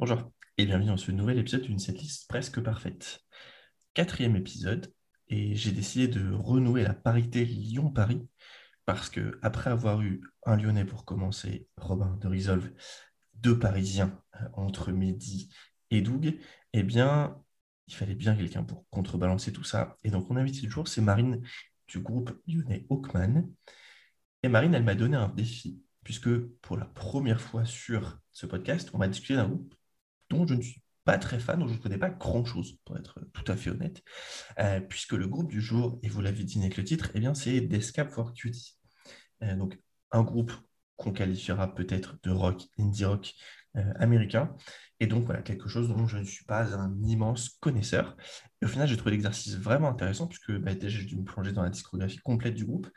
Bonjour et bienvenue dans ce nouvel épisode d'une setlist presque parfaite. Quatrième épisode et j'ai décidé de renouer la parité Lyon-Paris parce que après avoir eu un Lyonnais pour commencer, Robin de Resolve, deux Parisiens euh, entre Mehdi et Doug, eh bien il fallait bien quelqu'un pour contrebalancer tout ça. Et donc mon invité du jour c'est Marine du groupe lyonnais Hawkman. Et Marine, elle m'a donné un défi puisque pour la première fois sur ce podcast, on va discuter d'un groupe dont je ne suis pas très fan, dont je ne connais pas grand-chose, pour être tout à fait honnête, euh, puisque le groupe du jour, et vous l'avez dit avec le titre, eh c'est Descap for Cutie. Euh, donc, un groupe qu'on qualifiera peut-être de rock, indie rock euh, américain, et donc voilà, quelque chose dont je ne suis pas un immense connaisseur. Et au final, j'ai trouvé l'exercice vraiment intéressant, puisque bah, déjà, j'ai dû me plonger dans la discographie complète du groupe,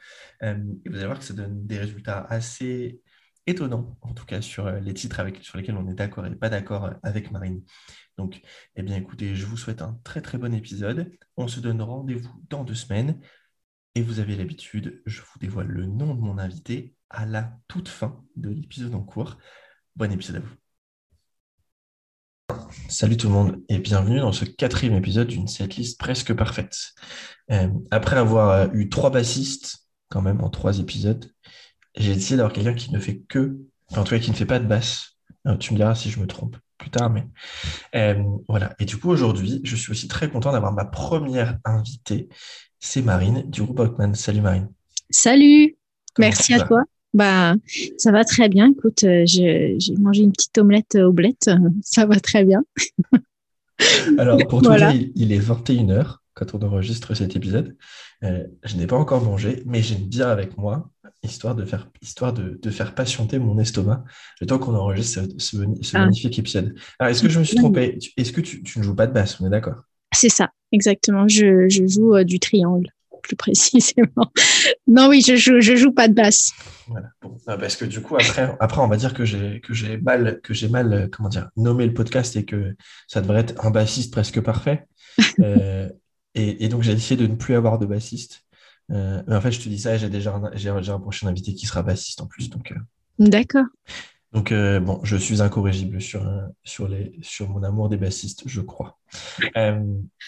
et vous allez voir que ça donne des résultats assez étonnant, en tout cas sur euh, les titres sur lesquels on est d'accord et pas d'accord euh, avec Marine. Donc, eh bien, écoutez, je vous souhaite un très très bon épisode. On se donne rendez-vous dans deux semaines. Et vous avez l'habitude, je vous dévoile le nom de mon invité à la toute fin de l'épisode en cours. Bon épisode à vous. Salut tout le monde et bienvenue dans ce quatrième épisode d'une setlist presque parfaite. Euh, après avoir eu trois bassistes, quand même, en trois épisodes, j'ai décidé d'avoir quelqu'un qui ne fait que, en tout cas qui ne fait pas de basse. tu me diras si je me trompe plus tard, mais euh, voilà. Et du coup, aujourd'hui, je suis aussi très content d'avoir ma première invitée. C'est Marine du groupe Hawkman. Salut Marine. Salut. Merci à toi. Bah, ça va très bien. Écoute, euh, j'ai mangé une petite omelette au blette. Ça va très bien. Alors, pour tout dire, il, est 21h quand on enregistre cet épisode. Euh, je n'ai pas encore mangé, mais j'ai une bière avec moi histoire de faire, histoire de, de faire patienter mon estomac le temps qu'on enregistre ce, ce, ah. magnifique épisode. Alors, est-ce que je me suis trompé? Est-ce que tu, tu, ne joues pas de basse? On est d'accord? C'est ça, exactement. Je, je joue euh, du triangle, plus précisément. non, oui, je joue, je joue pas de basse. Voilà. Bon, parce que du coup, après, après on va dire que j'ai mal, que mal, euh, comment dire, nommé le podcast et que ça devrait être un bassiste presque parfait. euh, et, et, donc, j'ai décidé de ne plus avoir de bassiste euh, mais en fait, je te dis ça, j'ai déjà un, j'ai, un prochain invité qui sera bassiste en plus. Donc, euh. D'accord. Donc, euh, bon, je suis incorrigible sur, sur, les, sur mon amour des bassistes, je crois.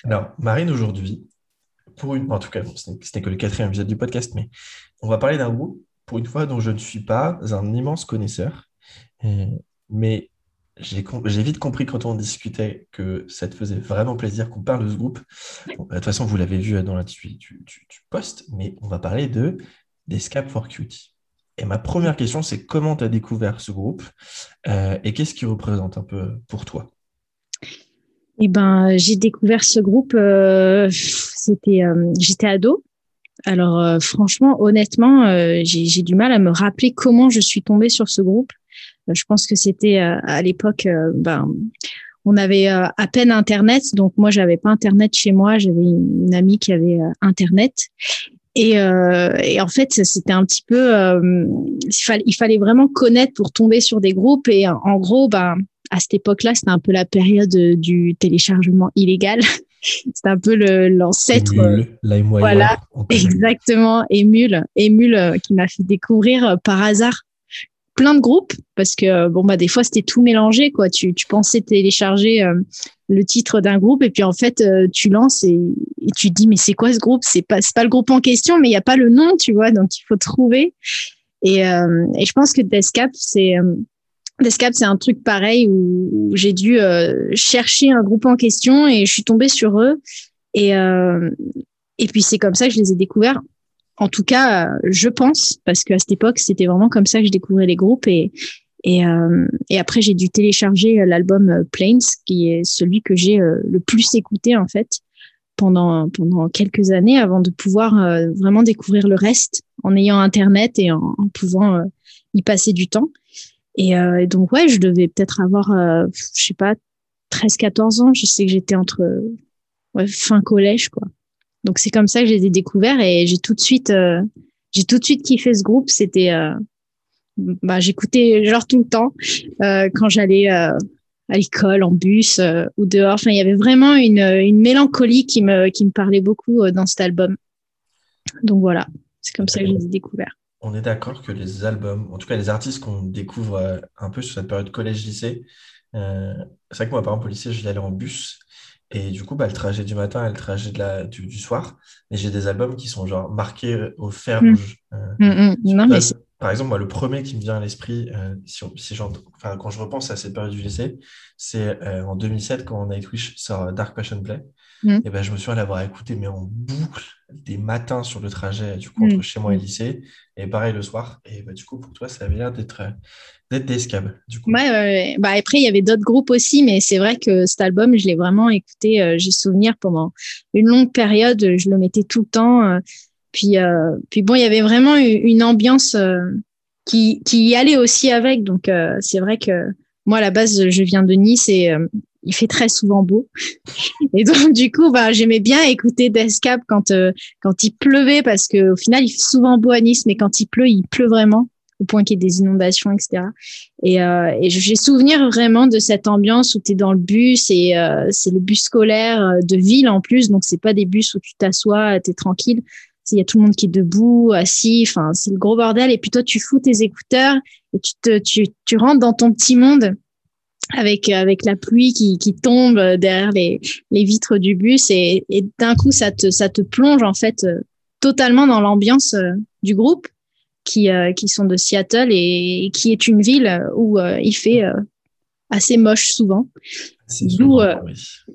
alors, Marine, aujourd'hui, pour une, en tout cas, ce n'est que le quatrième épisode du podcast, mais on va parler d'un groupe, pour une fois, dont je ne suis pas un immense connaisseur. mais j'ai vite compris quand on discutait que ça te faisait vraiment plaisir qu'on parle de ce groupe. Bah, de toute façon, vous l'avez vu dans l'intitulé du, post, mais on va parler de d'Escape for Cutie. Et ma première question, c'est comment tu as découvert ce groupe euh, et qu'est-ce qu'il représente un peu pour toi? Eh ben, j'ai découvert ce groupe, euh, c'était, euh, j'étais ado. Alors, franchement, honnêtement, j'ai du mal à me rappeler comment je suis tombée sur ce groupe. Je pense que c'était euh, à l'époque, euh, ben, on avait euh, à peine Internet, donc moi j'avais pas Internet chez moi, j'avais une, amie qui avait Internet. Et, et, en fait, c'était un petit peu, il, fallait, il fallait vraiment connaître pour tomber sur des groupes. Et en gros, ben, à cette époque-là, c'était un peu la période du téléchargement illégal. c'était un peu l'ancêtre. Voilà, exactement. Emule, Emule qui m'a fait découvrir par hasard plein de groupes parce que bon bah des fois c'était tout mélangé quoi. Tu, tu pensais télécharger euh, le titre d'un groupe et puis en fait euh, tu lances et, tu te dis mais c'est quoi ce groupe? C'est pas c'est pas le groupe en question mais il y a pas le nom tu vois donc il faut trouver et, euh, et je pense que Descap c'est Descap c'est un truc pareil où, j'ai dû chercher un groupe en question et je suis tombée sur eux et et puis c'est comme ça que je les ai découverts en tout cas, je pense, parce qu'à cette époque, c'était vraiment comme ça que je découvrais les groupes. Et, et, euh, et après, j'ai dû télécharger l'album euh, Planes, qui est celui que j'ai euh, le plus écouté, en fait, pendant, pendant quelques années, avant de pouvoir vraiment découvrir le reste, en ayant Internet et en, pouvant y passer du temps. Et, et, donc, ouais, je devais peut-être avoir, je sais pas, 13, 14 ans. Je sais que j'étais entre ouais, fin collège, quoi. Donc c'est comme ça que je les ai découverts et j'ai tout de suite, euh, j'ai tout de suite kiffé ce groupe. C'était, euh, bah, j'écoutais genre tout le temps euh, quand j'allais à l'école, en bus ou dehors. Enfin, il y avait vraiment une, une mélancolie qui me, qui me parlait beaucoup dans cet album. Donc voilà, c'est comme ça que je les ai découverts. On est d'accord que les albums, en tout cas les artistes qu'on découvre euh, un peu sur cette période collège-lycée, euh, c'est vrai que moi, par exemple, au lycée, j'y allais en bus. Et du coup, bah, le trajet du matin et le trajet de la, du, soir, et j'ai des albums qui sont genre marqués au fer mm. rouge. Mm, mm. Mais par exemple, moi, le premier qui me vient à l'esprit, si, quand je repense à cette période du lycée, c'est en 2007 quand Nightwish sort Dark Passion Play. Mm. Et ben, je me souviens l'avoir écouté, mais en boucle, des matins sur le trajet du coup, entre mm. chez moi et le lycée. Et pareil le soir. Et bah, du coup, pour toi, ça avait l'air d'être d'être des Du coup. Ouais, Bah, après, il y avait d'autres groupes aussi, mais c'est vrai que cet album, je l'ai vraiment écouté. Euh, j'ai souvenir pendant une longue période, je le mettais tout le temps. Euh, puis, euh, puis bon, il y avait vraiment une ambiance qui, qui y allait aussi avec. Donc, c'est vrai que moi, à la base, je viens de Nice et il fait très souvent beau. Et donc, du coup, bah, j'aimais bien écouter Deathcap quand, euh, quand il pleuvait parce que au final, il fait souvent beau à Nice, mais quand il pleut, il pleut vraiment au point qu'il y ait des inondations, etc. Et, euh, et j'ai souvenir vraiment de cette ambiance où tu es dans le bus et euh, c'est le bus scolaire euh, de ville en plus, donc c'est pas des bus où tu t'assois, tu es tranquille. Il y a tout le monde qui est debout, assis, enfin c'est le gros bordel. Et puis toi, tu fous tes écouteurs et tu, te, tu, tu rentres dans ton petit monde avec avec la pluie qui, qui tombe derrière les, les vitres du bus et, et d'un coup ça te ça te plonge en fait euh, totalement dans l'ambiance euh, du groupe qui euh, qui sont de Seattle et, qui est une ville où il fait assez moche souvent. D'où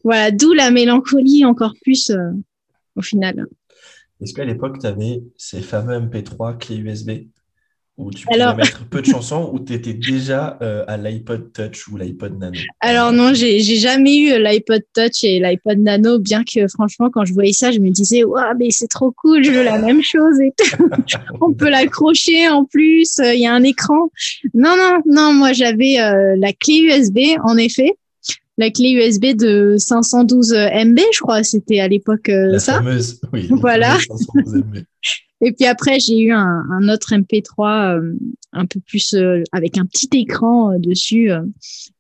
voilà d'où la mélancolie encore plus au final. Est-ce qu'à l'époque tu avais ces fameux MP3 clés USB où tu pouvais mettre peu de chansons, ou tu étais déjà euh, à l'iPod Touch ou l'iPod Nano Alors non, j'ai jamais eu l'iPod Touch et l'iPod Nano, bien que franchement, quand je voyais ça, je me disais, waouh, mais c'est trop cool, je veux la même chose et On peut l'accrocher en plus, il y a un écran. Non, non, non, moi j'avais euh, la clé USB, en effet. La clé USB de 512 MB, je crois, c'était à l'époque euh, ça. Fameuse, oui. Voilà. Et puis après, j'ai eu un, un autre MP3 euh, un peu plus euh, avec un petit écran euh, dessus,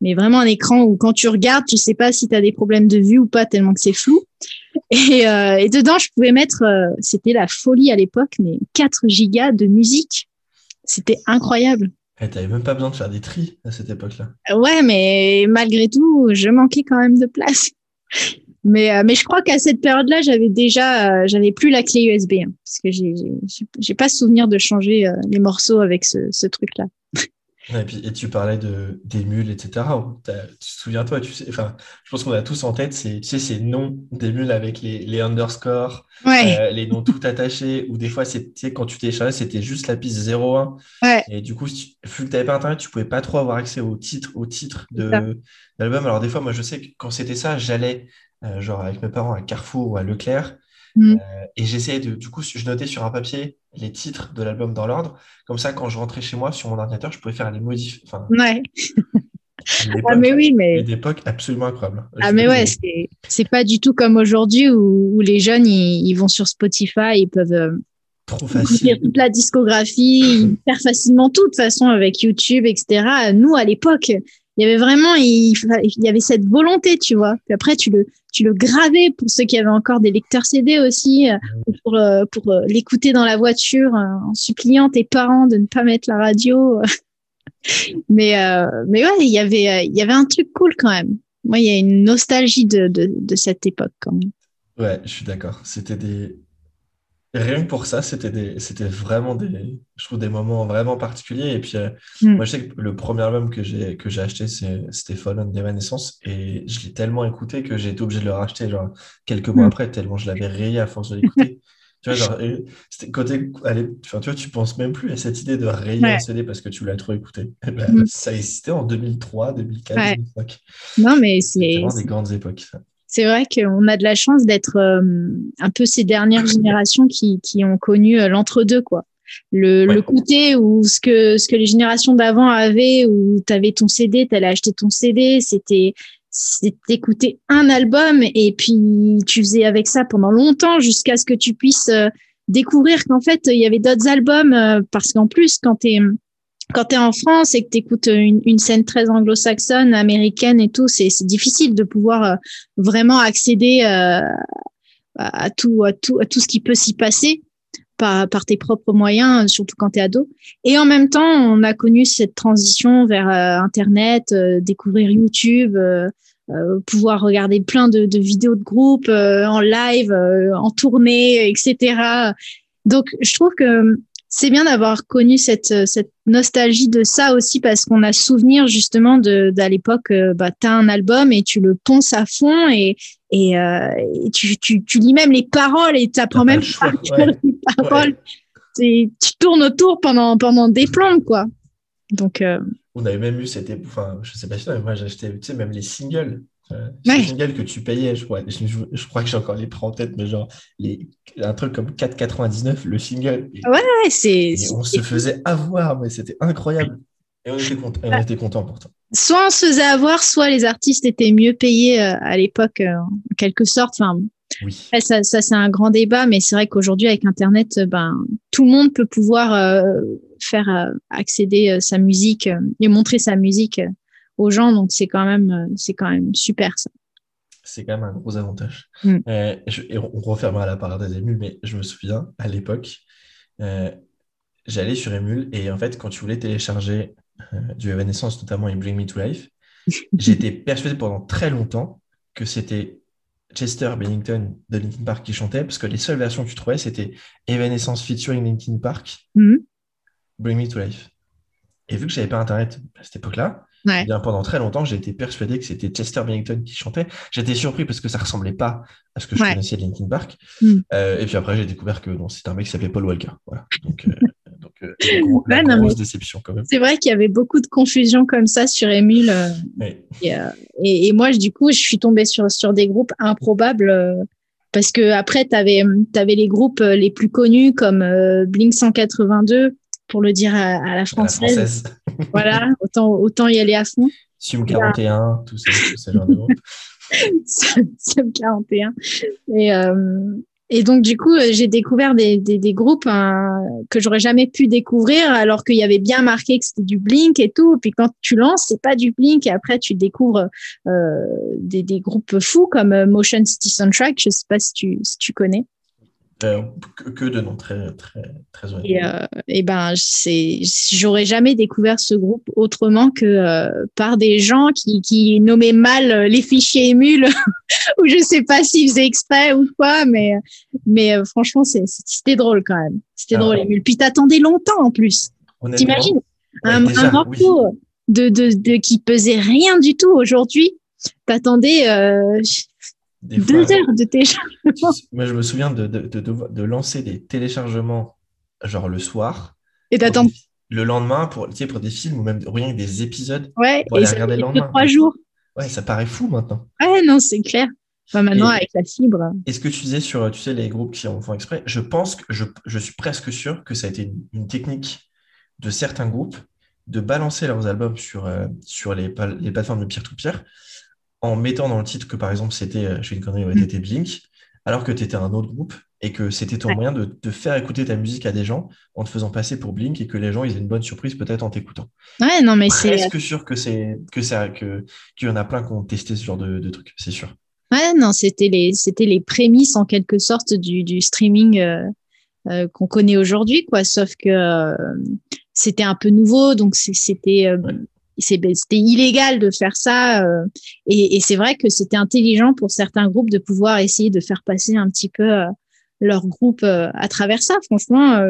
mais vraiment un écran où quand tu regardes, tu sais pas si tu as des problèmes de vue ou pas tellement que c'est flou. Et, et, dedans, je pouvais mettre, c'était la folie à l'époque, mais 4 gigas de musique. C'était incroyable. Et eh, t'avais même pas besoin de faire des tris à cette époque-là. Ouais, mais malgré tout, je manquais quand même de place. Mais, euh, mais je crois qu'à cette période-là, j'avais déjà, euh, j'avais plus la clé USB, hein, parce que j'ai, j'ai pas souvenir de changer euh, les morceaux avec ce, ce truc-là. Et, puis, et tu parlais de d'émules, etc. Tu te souviens toi, tu sais, enfin, je pense qu'on a tous en tête ces, tu sais, ces noms d'émules avec les, les underscores, les noms tout attachés, ou des fois, quand tu téléchargeais, c'était juste la piste 01. Ouais. Et du coup, vu que tu n'avais pas Internet, tu pouvais pas trop avoir accès au titre, au titre de l'album. Alors des fois, moi, je sais que quand c'était ça, j'allais euh, genre avec mes parents à Carrefour ou à Leclerc. Mm. Euh, et j'essayais de, du coup, je notais sur un papier les titres de l'album dans l'ordre. Comme ça, quand je rentrais chez moi sur mon ordinateur, je pouvais faire les modifs. Enfin, ouais. ah mais oui, mais une époque absolument incroyable. Ah mais ouais, c'est c'est pas du tout comme aujourd'hui où, où, les jeunes ils, vont sur Spotify, ils peuvent euh, trop facile toute la discographie, faire facilement tout de toute façon avec YouTube, etc. Nous à l'époque, il y avait vraiment, il, y avait cette volonté, tu vois. Puis après, tu le, tu le gravais pour ceux qui avaient encore des lecteurs CD aussi, euh, pour, euh, pour euh, l'écouter dans la voiture en suppliant tes parents de ne pas mettre la radio. mais, mais ouais, il y avait, il y avait un truc cool quand même. Moi, il y a une nostalgie de, de, de cette époque quand même. Ouais, je suis d'accord. C'était des, rien que pour ça, c'était c'était vraiment des, je trouve des moments vraiment particuliers. Et puis, euh, mm. moi, je sais que le premier album que j'ai, que j'ai acheté, c'était Fallen. Et je l'ai tellement écouté que j'ai été obligé de le racheter genre, quelques mois mm. après, tellement je l'avais rayé à force de l'écouter. tu vois, genre, côté, allez, enfin, tu vois, tu penses même plus à cette idée de rayer un CD parce que tu l'as trop écouté. Mm. Ça existait en 2003, 2004, 2005. Non, mais c'est. vraiment des grandes époques, ça c'est vrai qu'on a de la chance d'être euh, un peu ces dernières générations qui, qui ont connu euh, l'entre-deux, quoi. Le, le, côté où ce que, ce que les générations d'avant avaient, où tu avais ton CD, tu allais acheter ton CD, c'était écouter un album et puis tu faisais avec ça pendant longtemps jusqu'à ce que tu puisses euh, découvrir qu'en fait, il y avait d'autres albums parce qu'en plus, quand tu es quand tu es en France et que tu écoutes une, une, scène très anglo-saxonne, américaine et tout, c'est difficile de pouvoir euh, vraiment accéder euh, à, tout, à, tout, à tout ce qui peut s'y passer. par, par tes propres moyens, surtout quand tu es ado. Et en même temps, on a connu cette transition vers Internet, découvrir YouTube, pouvoir regarder plein de, de vidéos de groupe en live, en tournée, etc. Donc, je trouve que c'est bien d'avoir connu cette, euh, cette nostalgie de ça aussi parce qu'on a souvenir justement de d'à l'époque euh, bah as un album et tu le ponces à fond et et, euh, tu, tu, tu lis même les paroles et tu apprends même pas les paroles. Tu tournes autour pendant pendant des plombs quoi. Donc on avait même eu cette enfin je sais pas si mais moi j'ai acheté tu sais même les singles c'est single que tu payais, je crois. Je, crois que j'ai encore les prêts en tête, mais genre les, un truc comme 4,99 le single. ouais, c'est. On se faisait avoir, mais c'était incroyable. Et on était, content, on était content pourtant. Soit on se faisait avoir, soit les artistes étaient mieux payés euh, à l'époque, euh, en quelque sorte. Enfin, oui. ça, ça c'est un grand débat, mais c'est vrai qu'aujourd'hui, avec Internet, euh, ben, tout le monde peut pouvoir faire accéder sa musique et montrer sa musique aux gens. Donc, c'est quand même, euh, c'est quand même super, ça. C'est quand même un gros avantage. Mm. Euh, et on refermera la des émules, mais je me souviens, à l'époque, euh, j'allais sur Emule et en fait, quand tu voulais télécharger du Evanescence, notamment in Bring Me to Life, j'étais persuadé pendant très longtemps que c'était Chester Bennington de Linkin Park qui chantait, parce que les seules versions que tu trouvais, c'était Evanescence featuring Linkin Park, mm. Bring Me to Life. Et vu que j'avais pas Internet à cette époque-là, Ouais. Bien, pendant très longtemps, j'ai été persuadé que c'était Chester Bennington qui chantait. J'étais surpris parce que ça ressemblait pas à ce que je Ouais. connaissais de Linkin Park. Mm. Euh, et puis après, j'ai découvert que non, c'était un mec qui s'appelait Paul Walker. Voilà. Donc, euh, donc euh, la, gros- la Ouais, non, grosse déception quand même. C'est vrai qu'il y avait beaucoup de confusion comme ça sur Emule. et, et, et moi, du coup, je suis tombée sur, sur des groupes improbables. parce que après, tu avais, les groupes les plus connus comme Blink 182, pour le dire à, à la À la française. Voilà, autant, autant y aller à fond. Sum 41, tout ça, tout ce genre de groupe. Sub 41. Et, euh, et donc, du coup, euh, j'ai découvert des, des, des groupes hein, que j'aurais jamais pu découvrir alors qu'il y avait bien marqué que c'était du Blink et tout. Puis quand tu lances, c'est pas du Blink et après, tu découvres euh, des, des groupes fous comme Motion City Soundtrack. Je sais pas si tu, si tu connais. Euh, que, de noms très, très, très honnêtement. Et, euh, et ben, c'est, j'aurais jamais découvert ce groupe autrement que euh, par des gens qui, qui nommaient mal euh, les fichiers émules, ou je sais pas s'ils faisaient exprès ou quoi, mais, mais franchement, c'était drôle quand même. C'était Ah, drôle. Émule. Puis t'attendais longtemps en plus. T'imagines ouais, un, déjà, un morceau de, de, de qui pesait rien du tout aujourd'hui. T'attendais des deux fois, heures de téléchargement. Moi, je me souviens de, de, de, de- lancer des téléchargements, genre le soir, Et des- le lendemain, pour, tu sais, pour des films ou même rien que des épisodes. Ouais, pour et aller ça regarder le lendemain. trois jours. Ouais, ça paraît fou maintenant. Ouais, non, c'est clair. Enfin, maintenant, Et- avec la fibre. Et ce que tu disais sur, tu sais, les groupes qui en font exprès, je pense que je, je suis presque sûr que ça a été une, une technique de certains groupes de balancer leurs albums sur, euh, sur les, les plateformes de peer-to-peer en mettant dans le titre que, par exemple, c'était, euh, je fais une connerie, ouais, Mm. t'étais Blink, alors que tu étais un autre groupe et que c'était ton Ouais. moyen de, de faire écouter ta musique à des gens en te faisant passer pour Blink et que les gens ils aient une bonne surprise peut-être en t'écoutant. Ouais, non, mais c'est. Presque sûr que c'est que ça que qu'il y en a plein qui ont testé ce genre de, de trucs, c'est sûr. Ouais, non, c'était les, c'était les prémices en quelque sorte du, du streaming euh, euh, qu'on connaît aujourd'hui, quoi. Sauf que euh, c'était un peu nouveau, donc c'était, euh, Ouais. C'était illégal de faire ça. euh, et c'est vrai que c'était intelligent pour certains groupes de pouvoir essayer de faire passer un petit peu euh, leur groupe euh, à travers ça. Franchement,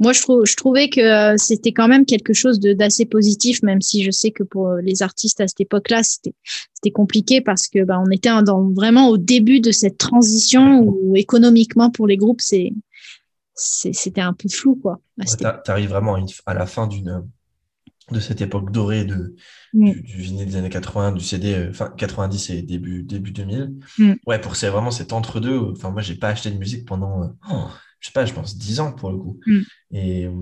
moi, je, trouvais que c'était quand même quelque chose d'assez positif, même si je sais que pour les artistes à cette époque-là, c'était compliqué parce que bah, on était dans, vraiment au début de cette transition où économiquement pour les groupes c'était un peu flou quoi. Tu arrives vraiment à la fin d'une de cette époque dorée de, Mm. du, du vinyle des années 80, du CD, euh, fin 90 et début, début 2000. Mm. Ouais, pour c'est vraiment cet entre-deux. Enfin, moi, j'ai pas acheté de musique pendant, euh, oh, je sais pas, je pense 10 ans pour le coup. Mm. Et, euh,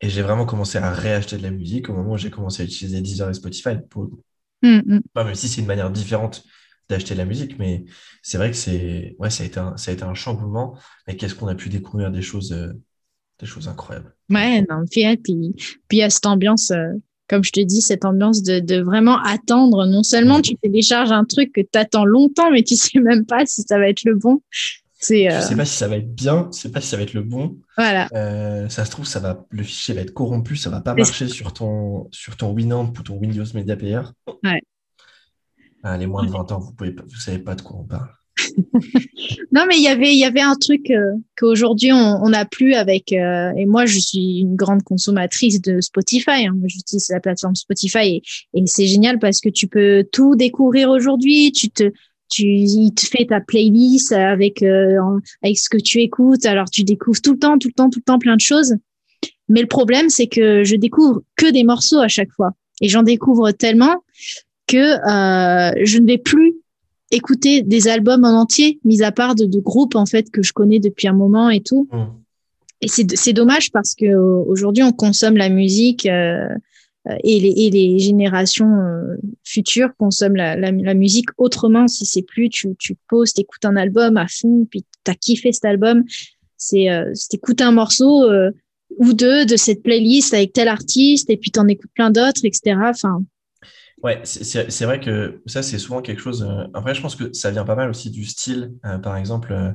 et j'ai vraiment commencé à réacheter de la musique au moment où j'ai commencé à utiliser Deezer et Spotify pour le coup. Mm. Enfin, même si c'est une manière différente d'acheter de la musique, mais c'est vrai que c'est, ouais, ça a été un, ça a été un chamboulement. Mais qu'est-ce qu'on a pu découvrir des choses, euh, des choses incroyables. Ouais, non, puis, ouais, puis, puis il y a cette ambiance, comme je te dis, cette ambiance de, de vraiment attendre. Non seulement tu télécharges un truc que tu attends longtemps, mais tu sais même pas si ça va être le bon. C'est, Je sais pas si ça va être bien, je sais pas si ça va être le bon. Voilà. Euh, ça se trouve, ça va, le fichier va être corrompu, ça va pas marcher sur ton, sur ton Winamp ou ton Windows Media Player. Ouais. Ah, les moins de 20 ans, vous pouvez, pas- vous savez pas de quoi on parle. Non, mais il y avait, il y avait un truc euh, qu'aujourd'hui on n'a plus avec. euh, et moi, je suis une grande consommatrice de Spotify. hein. J'utilise la plateforme Spotify et, et c'est génial parce que tu peux tout découvrir aujourd'hui. Tu te, tu, il te fait ta playlist avec euh, avec ce que tu écoutes. Alors, tu découvres tout le temps, tout le temps, tout le temps plein de choses. Mais le problème, c'est que je découvre que des morceaux à chaque fois et j'en découvre tellement que euh, je ne vais plus écouter des albums en entier, mis à part de, de groupes en fait que je connais depuis un moment et tout. Hmm. Et c'est c'est dommage parce que euh, aujourd'hui on consomme la musique euh, euh, et, les, et les générations euh, futures consomment la, la, la musique autrement. Si c'est plus tu tu poses, t'écoutes un album à fond, puis t'as kiffé cet album, c'est euh, t'écoutes un morceau euh, ou deux de cette playlist avec tel artiste et puis t'en écoutes plein d'autres, etc. Enfin, Ouais, c'est- vrai que ça, c'est souvent quelque chose. euh, Après, je pense que ça vient pas mal aussi du style. Euh, par exemple, euh,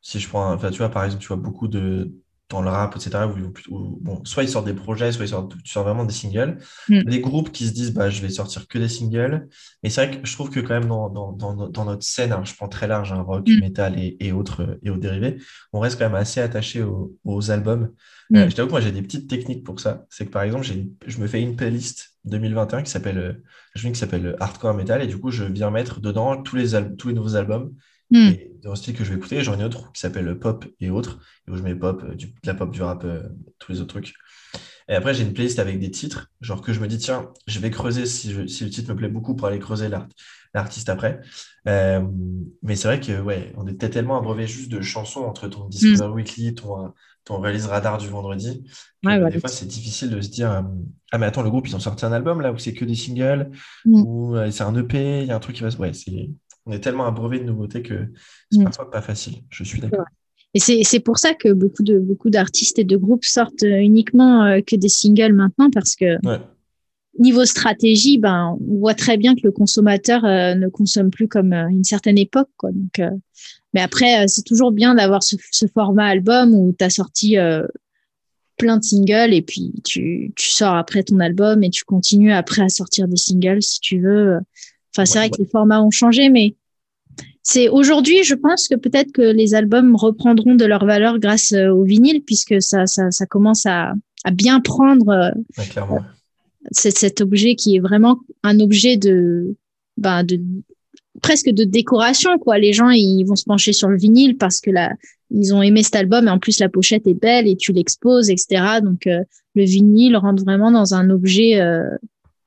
si je prends, enfin, tu vois, par exemple, tu vois beaucoup de dans le rap, etc. Où, où, bon, soit ils sortent des projets, soit ils sortent, tu sors vraiment des singles. Mm. Des groupes qui se disent, bah, je vais sortir que des singles. Mais c'est vrai que je trouve que quand même dans, dans, dans, dans notre scène, hein, je prends très large, un rock, Mm. metal et, et autres et aux dérivés, on reste quand même assez attaché aux, aux albums. Mm. Euh, je t'avoue que moi, j'ai des petites techniques pour ça. C'est que par exemple, j'ai, je me fais une playlist 2021 qui s'appelle, euh, qui s'appelle euh, Hardcore Metal et du coup, je viens mettre dedans tous les, tous les nouveaux albums hmm, et dans le style que je vais écouter. J'en ai une autre qui s'appelle Pop et autres, et où je mets pop, euh, du, de la pop, du rap, euh, tous les autres trucs. Et après, j'ai une playlist avec des titres, genre que je me dis, tiens, je vais creuser si, je- si le titre me plaît beaucoup pour aller creuser l'art, l'artiste après. Euh, mais c'est vrai que, ouais, on était tellement abreuvé juste de chansons entre ton Discover Weekly, ton, ton release radar du vendredi. que Ouais. Des fois, c'est difficile de se dire, euh, ah, mais attends, le groupe, ils ont sorti un album là où c'est que des singles, Mm. ou c'est un EP, il y a un truc qui va se. Ouais, c'est. On est tellement abreuvé de nouveautés que c'est Mm. parfois pas facile. Je suis d'accord. Et c'est pour ça que beaucoup de beaucoup d'artistes et de groupes sortent euh, uniquement euh, que des singles maintenant parce que Ouais. niveau stratégie, ben on voit très bien que le consommateur euh, ne consomme plus comme euh, une certaine époque quoi. Donc euh, mais après c'est toujours bien d'avoir ce, ce format album où tu as sorti plein de singles et puis tu tu sors après ton album et tu continues après à sortir des singles si tu veux. Enfin c'est Ouais, vrai que les formats ont changé mais c'est aujourd'hui, je pense que peut-être que les albums reprendront de leur valeur grâce euh, au vinyle, puisque ça, ça, ça commence à, à bien prendre euh, Ouais, clairement. cet, cet objet qui est vraiment un objet de, ben, de presque de décoration, quoi. Les gens, ils vont se pencher sur le vinyle parce que là, ils ont aimé cet album et en plus la pochette est belle et tu l'exposes, etc. Donc euh, le vinyle rentre vraiment dans un objet, euh,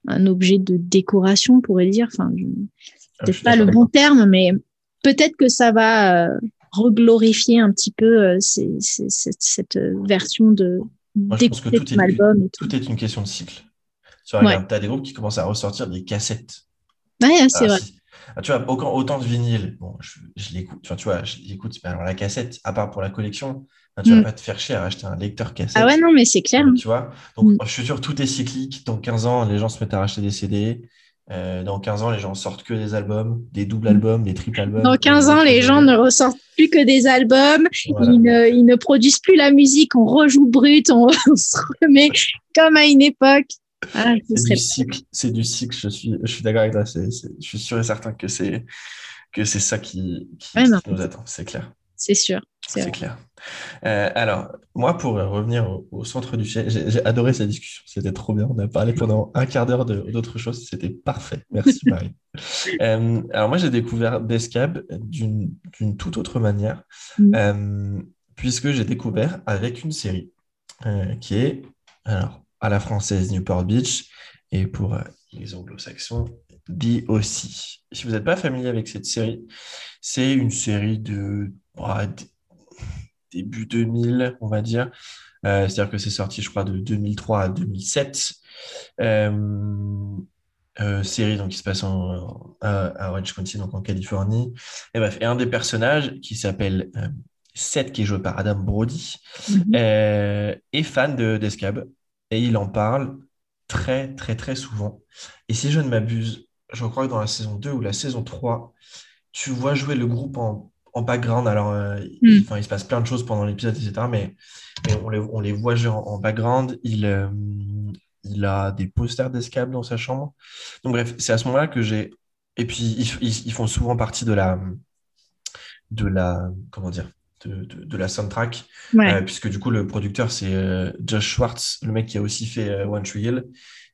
un objet de décoration, on pourrait dire. Enfin, Ah, peut-être pas le bon terme, mais peut-être que ça va euh, reglorifier un petit peu euh, ces- ces- cette, cette, version de Moi, je pense que d'écouter tout est, album et tout. tout est une question de cycle. Tu Ouais. regardes, as des groupes qui commencent à ressortir des cassettes. Ouais, c'est Ah, vrai. Ah, tu vois, autant, autant de vinyle, bon, je, je l'écoute, enfin, tu vois, je l'écoute, mais alors la cassette, à part pour la collection, tu Mm. vas pas te faire chier à acheter un lecteur cassette. Ah ouais, non, mais c'est clair. Euh, Tu vois? Donc, Mm. je suis sûr, tout est cyclique. Dans 15 ans, les gens se mettent à racheter des CD. Euh, dans 15 ans, les gens sortent que des albums, des doubles albums, des triples albums. Mm. Dans 15 des ans, les gens ne ressortent plus que des albums, Voilà. ils, ne, ils ne produisent plus la musique, on rejoue brut, on, on se remet comme à une époque. Ah, ce C'est serait du cycle, c'est du cycle, je suis, je suis d'accord avec toi. je suis sûr et certain que c'est que c'est ça qui, qui, Ouais, non. qui nous attend, c'est clair. c'est sûr. C'est clair. Euh, alors, moi, pour revenir au, au centre du sujet, j'ai adoré cette discussion. C'était trop bien. On a parlé pendant un quart d'heure d'autre chose. C'était parfait. Merci, Marie. Euh, alors, moi, j'ai découvert Descab d'une toute autre manière, Mm. euh, puisque j'ai découvert avec une série qui est, alors, à la française Newport Beach et pour les anglo-saxons, aussi. Si vous n'êtes pas familier avec cette série, c'est une série de d- début 2000, on va dire. Euh, c'est-à-dire que c'est sorti, je crois, de 2003 à 2007. Euh, euh, série donc, qui se passe en, à, à Orange County, donc en Californie. Et bref, et un des personnages qui s'appelle Seth, qui est joué par Adam Brody, Mhm. euh, est fan de d'Escab et il en parle très, très, très souvent. Et si je ne m'abuse, je crois que dans la saison 2 ou la saison 3, tu vois jouer le groupe en, en background. Alors, euh, Hmm. il, se passe plein de choses pendant l'épisode, etc. Mais, mais on, les, on les voit jouer en, background. Il, euh, il a des posters d'escape dans sa chambre. Donc, bref, c'est à ce moment-là que j'ai. Et puis, ils, ils- ils font souvent partie de la. De la. Comment dire? De, de- de la soundtrack. Ouais. Euh, puisque du coup, le producteur, c'est euh, Josh Schwartz, le mec qui a aussi fait One Tree Hill.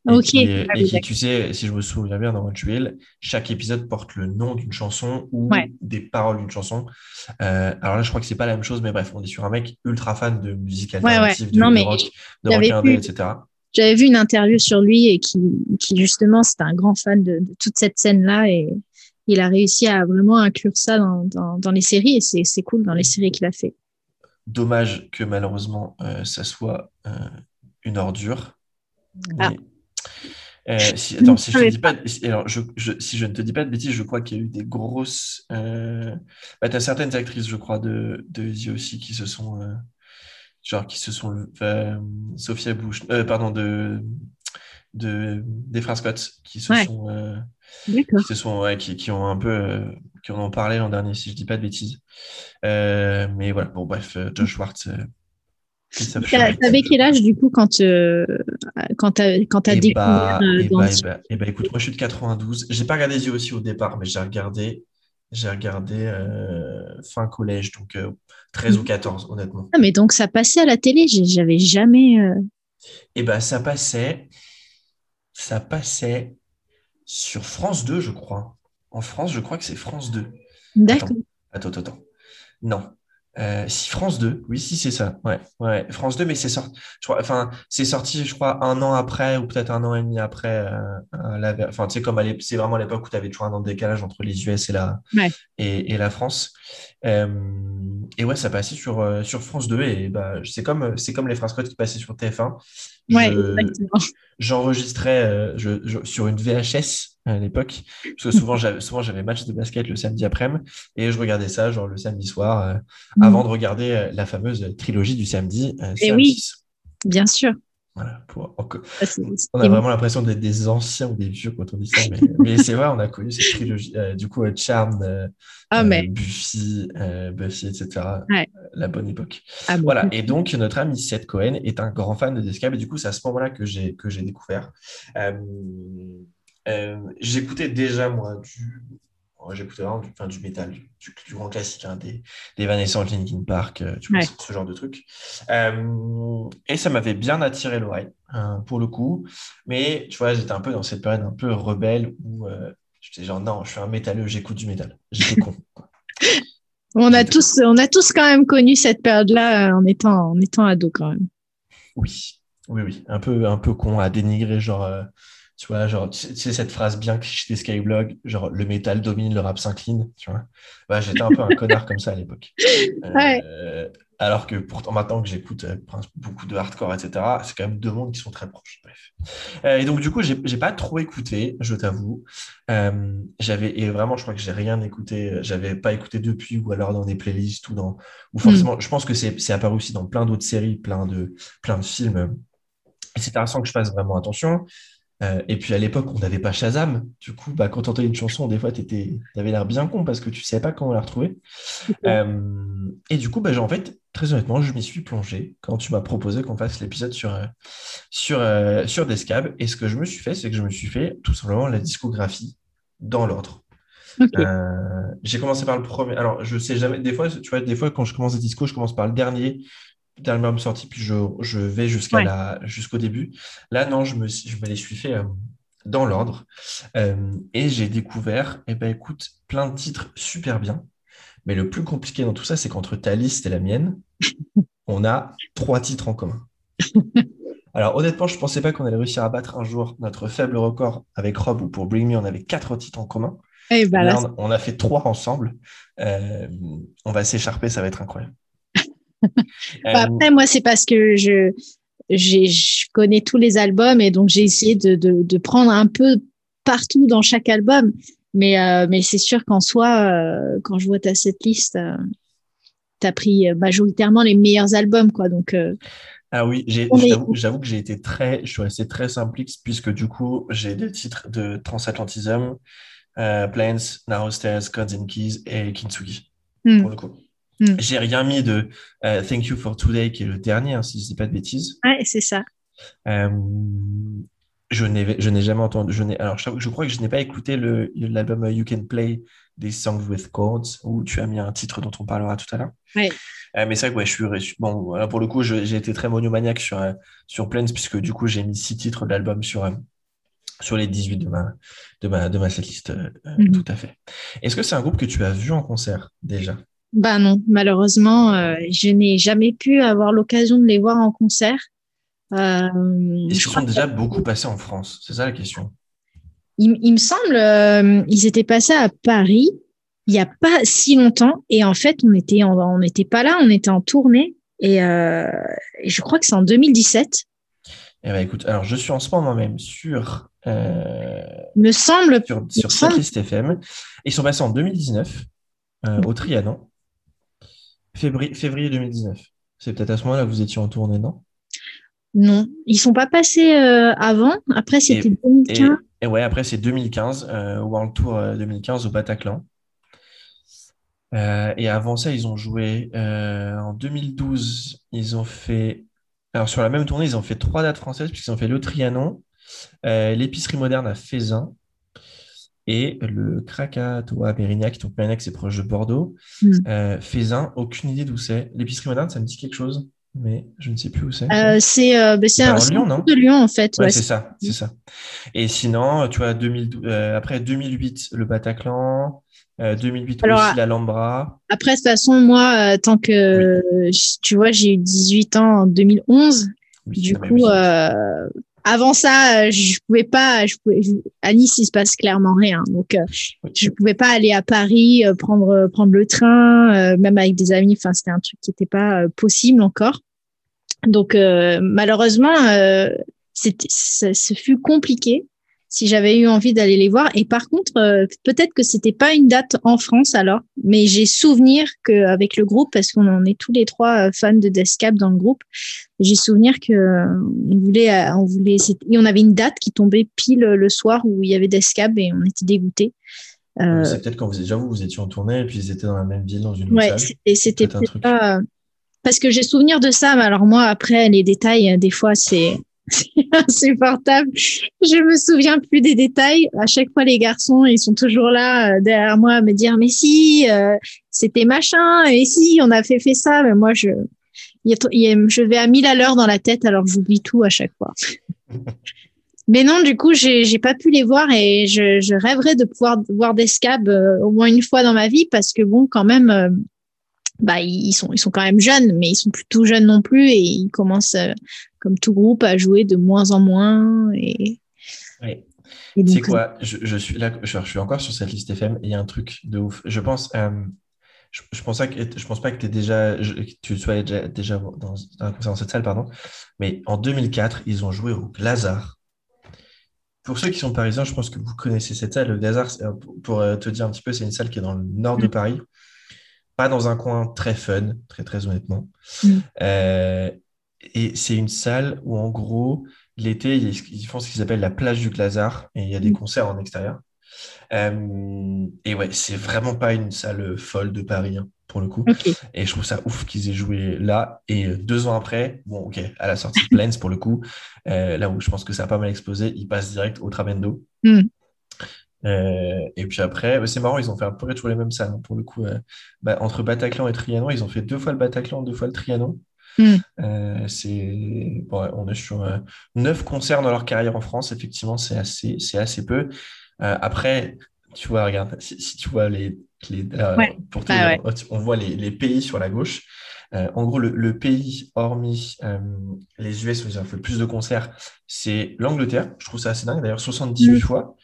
Et Ok. qui, Ah et oui, qui, tu sais, si je me souviens bien, dans One Tree Hill, chaque épisode porte le nom d'une chanson ou Ouais. des paroles d'une chanson. Euh, alors là, je crois que c'est pas la même chose, mais bref, on est sur un mec ultra fan de musique Ouais, ouais. alternative, de, Non, de mais rock, de j'avais rock indé, vu- etc. J'avais vu une interview sur lui et qui, qui justement, c'était un grand fan de, de toute cette scène-là et il a réussi à vraiment inclure ça dans, dans, dans les séries et c'est, c'est cool dans les séries qu'il a fait. Dommage que malheureusement, euh, ça soit euh, une ordure. Ah. Mais, euh, si, attends, si je, te dis pas, si- alors, je, je- si je ne te dis pas de bêtises, je crois qu'il y a eu des grosses. Euh... Bah, tu as certaines actrices, je crois, de, de The aussi qui se sont. euh, Genre, qui se sont. Sophia Bush. pardon, de, de, des frères Scott, qui se Ouais. sont. qui se sont ouais, qui, qui ont un peu qui en ont parlé l'an dernier si je dis pas de bêtises mais voilà bon bref Josh Schwartz euh, Christophe T'as- Schmidt. T'avais quel âge du coup quand, euh, quand t'as Eh découvert bah, euh, eh dans bah, eh bah, bah, écoute moi je suis de 92 j'ai pas regardé yeux aussi au départ mais j'ai regardé j'ai regardé euh, fin collège donc euh, 13 ou 14 honnêtement Ah, mais donc ça passait à la télé, j'avais jamais. euh, et bah ça passait ça passait sur France 2 je crois en France je crois que c'est France 2 D'accord. Attends, attends, attends. Non. Euh, si France 2, oui, si c'est ça. Ouais, ouais. France 2, mais c'est sorti. Je crois, enfin, c'est sorti, je crois, un an après ou peut-être un an et demi après. euh, euh, la, enfin, tu sais, comme c'est vraiment l'époque où tu avais toujours un an de décalage entre les US et la, Ouais. et, et la France. Euh, et ouais, ça passait sur, euh, sur France 2 et bah, c'est comme, c'est comme les phrases codes qui passaient sur TF1. Ouais, Je- exactement. J'enregistrais euh, je, je- sur une VHS à l'époque, parce que souvent j'avais match de basket le samedi après-midi et je regardais ça genre le samedi soir euh, Mm. avant de regarder euh, la fameuse trilogie du samedi euh, Eh oui. M6. Bien sûr. Voilà, pour- on, a vraiment l'impression d'être des anciens ou des vieux quand on dit ça, mais, mais c'est vrai, on a connu cette trilogie. euh, du coup, euh, Charmed, euh, Ah, euh, mais. Buffy, euh, Buffy, etc. Ouais. euh, La bonne époque. Ah, bon. Voilà, et donc notre ami Seth Cohen est un grand fan de Descab, et du coup, c'est à ce moment-là que j'ai que j'ai découvert. Euh, euh, j'écoutais déjà, moi, du. J'écoutais vraiment du, enfin, du métal, du, du- du grand classique, hein, des, des Vanessa Linkin Park, euh, tu vois, Ouais. ce, genre de trucs. Euh, et ça m'avait bien attiré l'oreille, hein, pour le coup. Mais tu vois, j'étais un peu dans cette période un peu rebelle où euh, j'étais genre, non, je suis un métalleux, j'écoute du métal. J'étais con. quoi. On a tous, on a tous quand même connu cette période-là euh, en étant, en étant ado quand même. Oui, oui, oui. Un peu, un peu con à dénigrer, genre, euh, tu vois, genre, tu sais, cette phrase bien cliché des Skyblog, genre, le métal domine, le rap s'incline, tu vois. Bah, j'étais un peu un connard comme ça à l'époque. Euh, alors que pourtant, maintenant que j'écoute euh, beaucoup de hardcore, etc., c'est quand même deux mondes qui sont très proches. Bref. Euh, et donc, du coup, j'ai j'ai pas trop écouté, je t'avoue. J'avais, et vraiment, je crois que j'ai rien écouté, j'avais pas écouté depuis, ou alors dans des playlists, ou dans, ou forcément, je pense que c'est c'est apparu aussi dans plein d'autres séries, plein de, plein de films. Et c'est intéressant que je fasse vraiment attention. Euh, et puis à l'époque, on n'avait pas Shazam. Du coup, bah, quand tu entendais une chanson, des fois, tu avais l'air bien con parce que tu ne savais pas comment la retrouver. Euh, et du coup, bah, en fait, très honnêtement, je m'y suis plongé quand tu m'as proposé qu'on fasse l'épisode sur, euh, sur, euh, sur Descab. Et ce que je me suis fait, c'est que je me suis fait tout simplement la discographie dans l'ordre. J'ai commencé par le premier. Alors, je sais jamais. Des fois, tu vois, des fois, quand je commence des discos, je commence par le dernier d'album sorti, puis je, je vais jusqu'à Ouais. la jusqu'au début. Là, non, je me, je me les suis fait euh, dans l'ordre. Euh, et j'ai découvert, eh ben, écoute, plein de titres super bien. Mais le plus compliqué dans tout ça, c'est qu'entre ta liste et la mienne, on a trois titres en commun. Alors honnêtement, je ne pensais pas qu'on allait réussir à battre un jour notre faible record avec Rob, où pour Bring Me, on avait quatre titres en commun. Et Là, on, on a fait trois ensemble. Euh, on va s'écharper, ça va être incroyable. Bah, Euh, après, moi, c'est parce que je, je connais tous les albums et donc j'ai essayé de, de, de prendre un peu partout dans chaque album. Mais, euh, mais c'est sûr qu'en soi, euh, quand je vois ta cette liste, euh, tu as pris majoritairement les meilleurs albums. Quoi, donc, Ah oui, j'avoue que j'ai été très, je suis resté très simpliste puisque du coup, j'ai des titres de Transatlantism, Planes, Narrow Stairs, and Keys et Kintsugi. Hmm. pour le coup. Hmm. J'ai rien mis de euh, Thank You for Today, qui est le dernier, hein, si je dis pas de bêtises. Ouais, c'est ça. Euh, je n'ai jamais entendu. Je alors, je, je crois que je n'ai pas écouté l'album You Can Play des Songs with Chords, où tu as mis un titre dont on parlera tout à l'heure. Ouais. Euh, mais c'est vrai que ouais, je suis. Bon, voilà, pour le coup, j'ai été très monomaniaque sur, euh, sur Plains, puisque du coup, j'ai mis six titres de l'album sur, euh, sur les 18 de ma, de ma, de ma setlist. euh, euh, Mhm. Tout à fait. Est-ce que c'est un groupe que tu as vu en concert déjà? Bah non, malheureusement, euh, je n'ai jamais pu avoir l'occasion de les voir en concert. Euh, Est-ce qu'ils sont déjà beaucoup passés en France? C'est ça la question. Il, il me semble, euh, ils étaient passés à Paris il n'y a pas si longtemps. Et en fait, on était, en- on n'était pas là, on était en tournée. Et, euh, je crois que c'est en 2017. Eh ben, écoute, alors je suis en ce moment même sur, me semble, sur, sur semble- FM. Ils sont passés en 2019 euh, au Trianon. Février, février 2019. C'est peut-être à ce moment-là que vous étiez en tournée, non? non, ils sont pas passés euh, avant. Après, c'était Et, 2015. et ouais, après c'est 2015, euh, World Tour euh, 2015 au Bataclan. Euh, et avant ça, ils ont joué euh, en 2012. Ils ont fait. Alors, sur la même tournée, ils ont fait trois dates françaises, puisqu'ils ont fait le Trianon, euh, l'épicerie moderne à Fézin et le Krakatoa Mérignac. Donc, Mérignac, c'est proche de Bordeaux. Mm. Euh, Fézin, aucune idée d'où c'est. L'épicerie moderne, ça me dit quelque chose, mais je ne sais plus où c'est. Euh, c'est euh, bah, un Lyon, non de Lyon, en fait. Ouais, Ouais, c'est ça, c'est ça. Et sinon, tu vois, 2012, euh, après 2008, le Bataclan, euh, 2008 Alors, aussi l'Alhambra. Après, de toute façon, moi, euh, tant que, euh, tu vois, j'ai eu 18 ans en 2011. Oui, Du coup, euh, avant ça, euh, je pouvais pas. Je pouvais, je- à Nice, il se passe clairement rien. Donc, euh, je pouvais pas aller à Paris, euh, prendre prendre le train, euh, même avec des amis. Enfin, c'était un truc qui n'était pas possible encore. Donc, malheureusement, c'était, ça, ce fut compliqué si j'avais eu envie d'aller les voir. Et par contre, euh, peut-être que c'était pas une date en France alors, mais j'ai souvenir qu'avec le groupe, parce qu'on en est tous les trois euh, fans de Deathcap dans le groupe, j'ai souvenir que euh, on voulait, euh, on voulait, et on avait une date qui tombait pile le soir où il y avait Deathcap et on était dégoûtés. C'est peut-être quand vous, déjà vous, vous étiez en tournée et puis ils étaient dans la même ville, dans une autre Ouais, salle. c'était c'était Peut-être pas. Parce que j'ai souvenir de ça, mais alors moi, après, les détails, des fois, c'est c'est insupportable. Je me souviens plus des détails. À chaque fois, les garçons, ils sont toujours là euh, derrière moi à me dire, mais si, euh, c'était machin, et si, on a fait, fait ça. Mais moi, je, y a- y a- je vais à mille à l'heure dans la tête, alors j'oublie tout à chaque fois. Mais non, du coup, j'ai j'ai pas pu les voir et je, je rêverais de pouvoir voir des scabs euh, au moins une fois dans ma vie parce que bon, quand même, bah ils sont ils sont quand même jeunes, mais ils sont plus tout jeunes non plus et ils commencent comme tout groupe à jouer de moins en moins et. Et C'est donc, quoi? Je, je suis là, je, je suis encore sur cette liste FM et il y a un truc de ouf. Je pense, euh, je, je pense pas que, je pense pas que, t'aies déjà, que tu sois déjà, déjà dans, cette salle, pardon. Mais en 2004, ils ont joué au Glazart. Pour ceux qui sont parisiens, je pense que vous connaissez cette salle. Le Glazart, c'est, euh, pour, pour, euh, te dire un petit peu, c'est une salle qui est dans le nord de Mm. Paris. Pas dans un coin très fun, très très honnêtement. Mm. Euh, et c'est une salle où, en gros, l'été, ils, font ce qu'ils appellent la plage du Glazart et il y a des Mm. concerts en extérieur. Euh, et ouais, c'est vraiment pas une salle folle de Paris, hein, pour le coup. Et je trouve ça ouf qu'ils aient joué là. Et euh, deux ans après, bon, ok, à la sortie de Plains, pour le coup, euh, là où je pense que ça a pas mal explosé, ils passent direct au Trabendo. Mm. Euh, et puis après, bah, c'est marrant, ils ont fait un peu toujours les mêmes salles. hein, pour le coup, bah, entre Bataclan et Trianon, ils ont fait deux fois le Bataclan, deux fois le Trianon. Mm. Euh, c'est bon, ouais, on est sur euh, neuf concerts dans leur carrière en France. Effectivement, c'est assez, c'est assez peu. Euh, après, tu vois, regarde, si, si tu vois les, les Ouais. pour te Ah on voit les, les pays sur la gauche. Euh, en gros, le, le pays, hormis euh, les US où ils ont fait le plus de concerts, c'est l'Angleterre. Je trouve ça assez dingue. D'ailleurs, 78 Mm. fois.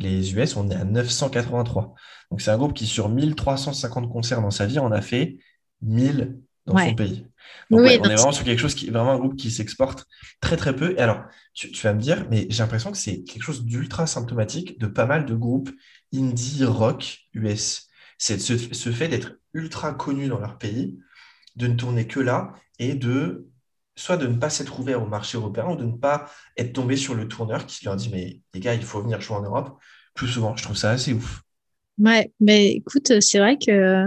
Les US, on est à 983. Donc, c'est un groupe qui, sur 1350 concerts dans sa vie, en a fait 1000 dans Ouais. son pays. Donc, Oui, ouais, donc on est vraiment sur quelque chose qui vraiment un groupe qui s'exporte très, très peu. Et alors, tu, tu vas me dire, mais j'ai l'impression que c'est quelque chose d'ultra symptomatique de pas mal de groupes indie rock US. C'est ce, ce fait d'être ultra connus dans leur pays, de ne tourner que là et de soit de ne pas s'être ouvert au marché européen ou de ne pas être tombé sur le tourneur qui leur dit mais les gars il faut venir jouer en Europe plus souvent je trouve ça assez ouf Ouais, mais écoute, c'est vrai que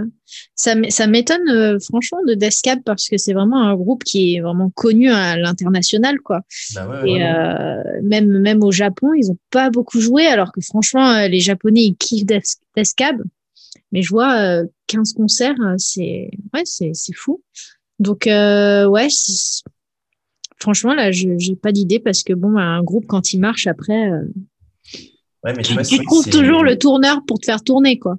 ça, ça m'étonne euh, franchement de Descab parce que c'est vraiment un groupe qui est vraiment connu à l'international, quoi. Bah ouais, Et euh, même, même au Japon, ils ont pas beaucoup joué, alors que franchement, euh, les Japonais, ils kiffent Des- Descab. Mais je vois euh, 15 concerts, euh, c'est ouais, c'est fou. Donc, euh, ouais, franchement, là, je j'ai pas d'idée parce que bon, un groupe, quand il marche après, euh, Ouais, mais tu vois, trouves toujours le tourneur pour te faire tourner, quoi.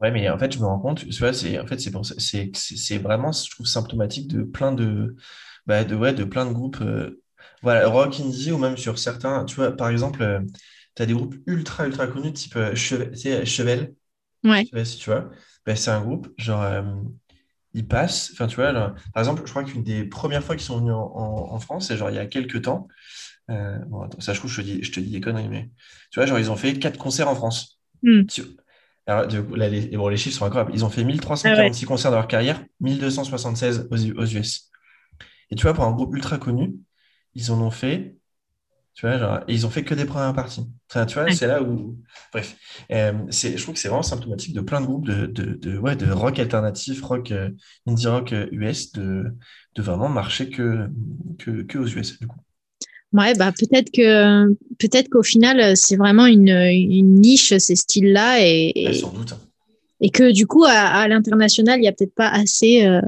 Ouais, mais en fait, je me rends compte, tu vois, c'est en fait, c'est pour vraiment, je trouve, symptomatique de plein de, bah, de, ouais, de plein de groupes, euh, voilà, rock indie ou même sur certains, tu vois, par exemple, tu as des groupes ultra, ultra connus, type euh, Chevel, Ouais. si tu vois, bah, c'est un groupe, genre, euh, ils passent, enfin, tu vois, par exemple, je crois qu'une des premières fois qu'ils sont venus en, en- en France, c'est genre il y a quelques temps, euh, bon, attends, ça, je trouve, je te dis, je te dis des conneries, mais tu vois, genre, ils ont fait quatre concerts en France. Hmm. Tu- Alors, du coup, là, les, bon, les chiffres sont incroyables. Ils ont fait Ah 1346 concerts dans leur carrière, 1276 aux, aux US. Et tu vois, pour un groupe ultra connu, ils en ont fait, tu vois, genre, et ils ont fait que des premières parties. Enfin, tu vois, Ouais. c'est là où. Bref, Euh, je trouve que c'est vraiment symptomatique de plein de groupes de, de, de, ouais, de rock alternatif, rock, euh, indie rock euh, US, de, de vraiment marcher que, que, que aux US, du coup. Ouais, bah peut-être que peut-être qu'au final euh, c'est vraiment une, une niche ces styles-là et, et, sans doute. et que du coup à, à l'international il y a peut-être pas assez euh,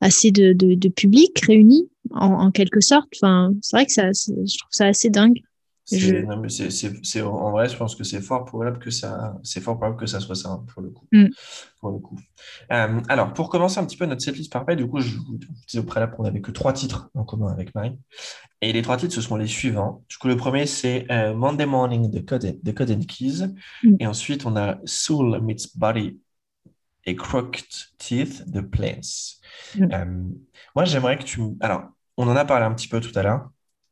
assez de, de, de public réuni en, en quelque sorte. Enfin, c'est vrai que ça, je trouve ça assez dingue. C'est, Je- non, mais c'est, c'est, c'est- en vrai, je pense que c'est fort probable que ça, c'est fort probable que ça soit ça, hein, pour le coup. Mm. Pour le coup. Euh, alors, pour commencer un petit peu notre setlist parfait, du coup, je vous disais au préalable qu'on n'avait que trois titres en commun avec Marie. Et les trois titres, ce sont les suivants. Du coup, le premier, c'est euh, Monday Morning de Code, and- de Code and Keys. Mm. Et ensuite, on a Soul Meets Body et Crooked Teeth de Plains. Mm. Euh, moi, j'aimerais que tu... Alors, on en a parlé un petit peu tout à l'heure,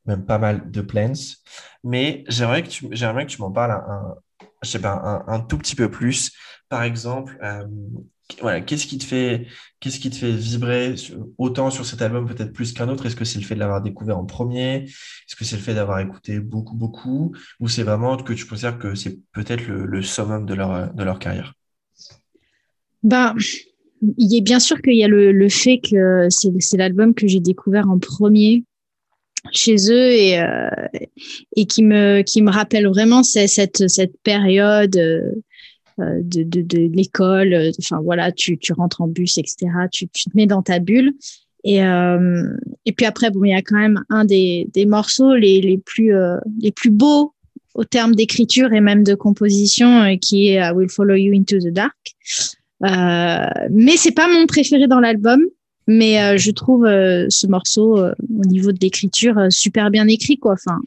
même pas mal de Plains, mais j'aimerais que tu, j'aimerais que tu m'en parles un, un- pas, un, un tout petit peu plus. Par exemple, euh, voilà, qu'est-ce qui te fait, qu'est-ce qui te fait vibrer autant sur cet album peut-être plus qu'un autre? Est-ce que c'est le fait de l'avoir découvert en premier? Est-ce que c'est le fait d'avoir écouté beaucoup, beaucoup? Ou c'est vraiment que tu considères que c'est peut-être le, le summum de leur, de leur carrière? Ben, il est bien sûr qu'il y a le, le fait que c'est l'album que j'ai découvert en premier chez eux et, euh, et qui me, qui me rappelle vraiment cette, cette, période euh, euh, de, de, de l'école. euh, Enfin voilà, tu, tu rentres en bus, etc. Tu, tu te mets dans ta bulle. Et, euh, et puis après, bon, il y a quand même un des, des morceaux les, les, plus, euh, les plus beaux au terme d'écriture et même de composition, qui est I Will Follow You Into the Dark. Euh, mais c'est pas mon préféré dans l'album. Mais euh, je trouve euh, ce morceau euh, au niveau de l'écriture euh, super bien écrit quoi. Enfin,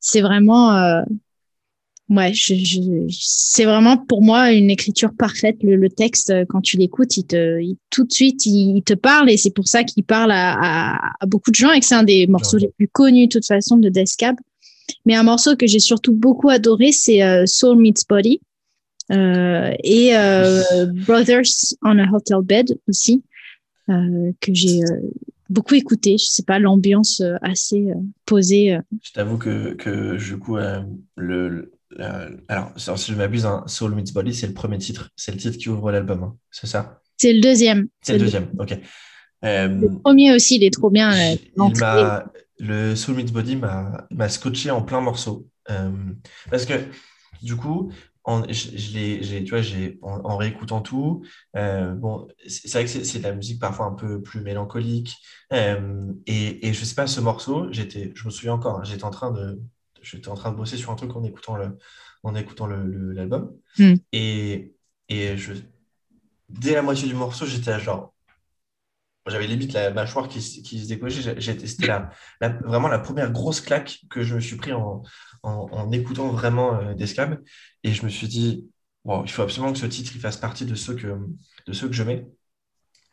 c'est vraiment euh, ouais, je, je, c'est vraiment pour moi une écriture parfaite. Le, le texte euh, quand tu l'écoutes, il te il, tout de suite il, te parle et c'est pour ça qu'il parle à, à, à, beaucoup de gens et que c'est un des morceaux les plus connus de toute façon de Death Cab. Mais un morceau que j'ai surtout beaucoup adoré, c'est Soul Meets Body euh, et euh, Brothers on a Hotel Bed aussi que j'ai euh, beaucoup écouté. Je sais pas, l'ambiance euh, assez euh, posée. euh. Je t'avoue que, que du coup, euh, le, alors, si je m'abuse, hein, Soul Meets Body, c'est le premier titre. C'est le titre qui ouvre l'album, hein, c'est ça? C'est le deuxième. C'est le deuxième, ok. Euh, Le premier aussi, il est trop bien. euh, il le Soul Meets Body m'a m'a scotché en plein morceau. Euh, parce que, du coup, en, je, je tu vois, j'ai, en, en réécoutant tout, euh, bon, c'est vrai que c'est c'est de la musique parfois un peu plus mélancolique. Euh, et, et je sais pas, ce morceau, j'étais, je me souviens encore, hein, j'étais en train de, j'étais en train de bosser sur un truc en écoutant le, en écoutant le, le- l'album. Mm. Et, et je, dès la moitié du morceau, j'étais à genre, j'avais limite la mâchoire qui, se- qui se décochait. C'était la, la- vraiment la première grosse claque que je me suis pris en, en, en écoutant vraiment euh, Descab. Et je me suis dit, bon, il faut absolument que ce titre il fasse partie de ceux que, de ceux que je mets.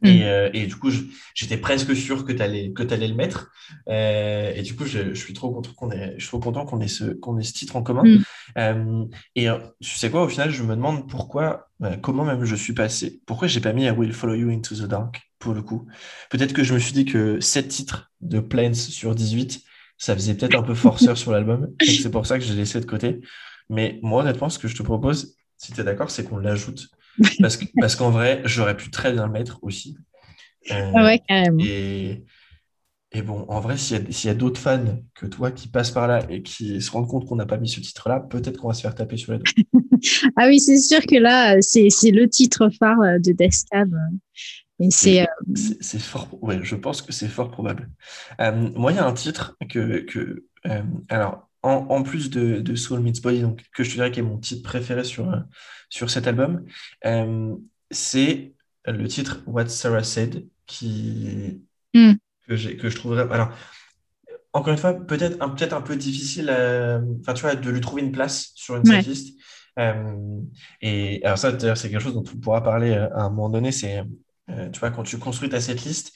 Mm. Et, euh, et du coup, j'étais presque sûr que tu allais, que allais le mettre. Euh, et du coup, je, je suis trop content qu'on ait, je suis trop content qu'on ait, ce, qu'on ait ce titre en commun. Mm. Euh, et tu sais quoi, au final, je me demande pourquoi, comment même je suis passé. Pourquoi j'ai pas mis I Will Follow You Into the Dark pour le coup. Peut-être que je me suis dit que 7 titres de Plains sur 18, ça faisait peut-être un peu forceur sur l'album. C'est pour ça que j'ai laissé de côté. Mais moi, honnêtement, ce que je te propose, si tu es d'accord, c'est qu'on l'ajoute. Parce, que, parce qu'en vrai, j'aurais pu très bien le mettre aussi. Euh, ouais, carrément. Et, et bon, en vrai, s'il y a, a d'autres fans que toi qui passent par là et qui se rendent compte qu'on n'a pas mis ce titre-là, peut-être qu'on va se faire taper sur les doigts. ah oui, c'est sûr que là, c'est, le titre phare de Death Et c'est, euh, c'est, fort, ouais, je pense que c'est fort probable. Euh, moi, il y a un titre que, que alors, en, plus de, de, Soul Meets Body, donc, que je te dirais qui est mon titre préféré sur, sur cet album, c'est le titre What Sarah Said, qui, hmm. que, que je trouverais. Alors, encore une fois, peut-être un, peut un peu difficile enfin, tu vois, de lui trouver une place sur une setlist. Euh, et alors, ça, d'ailleurs, c'est quelque chose dont on pourra parler euh, à un moment donné. C'est, euh, tu vois, quand tu construis ta setlist,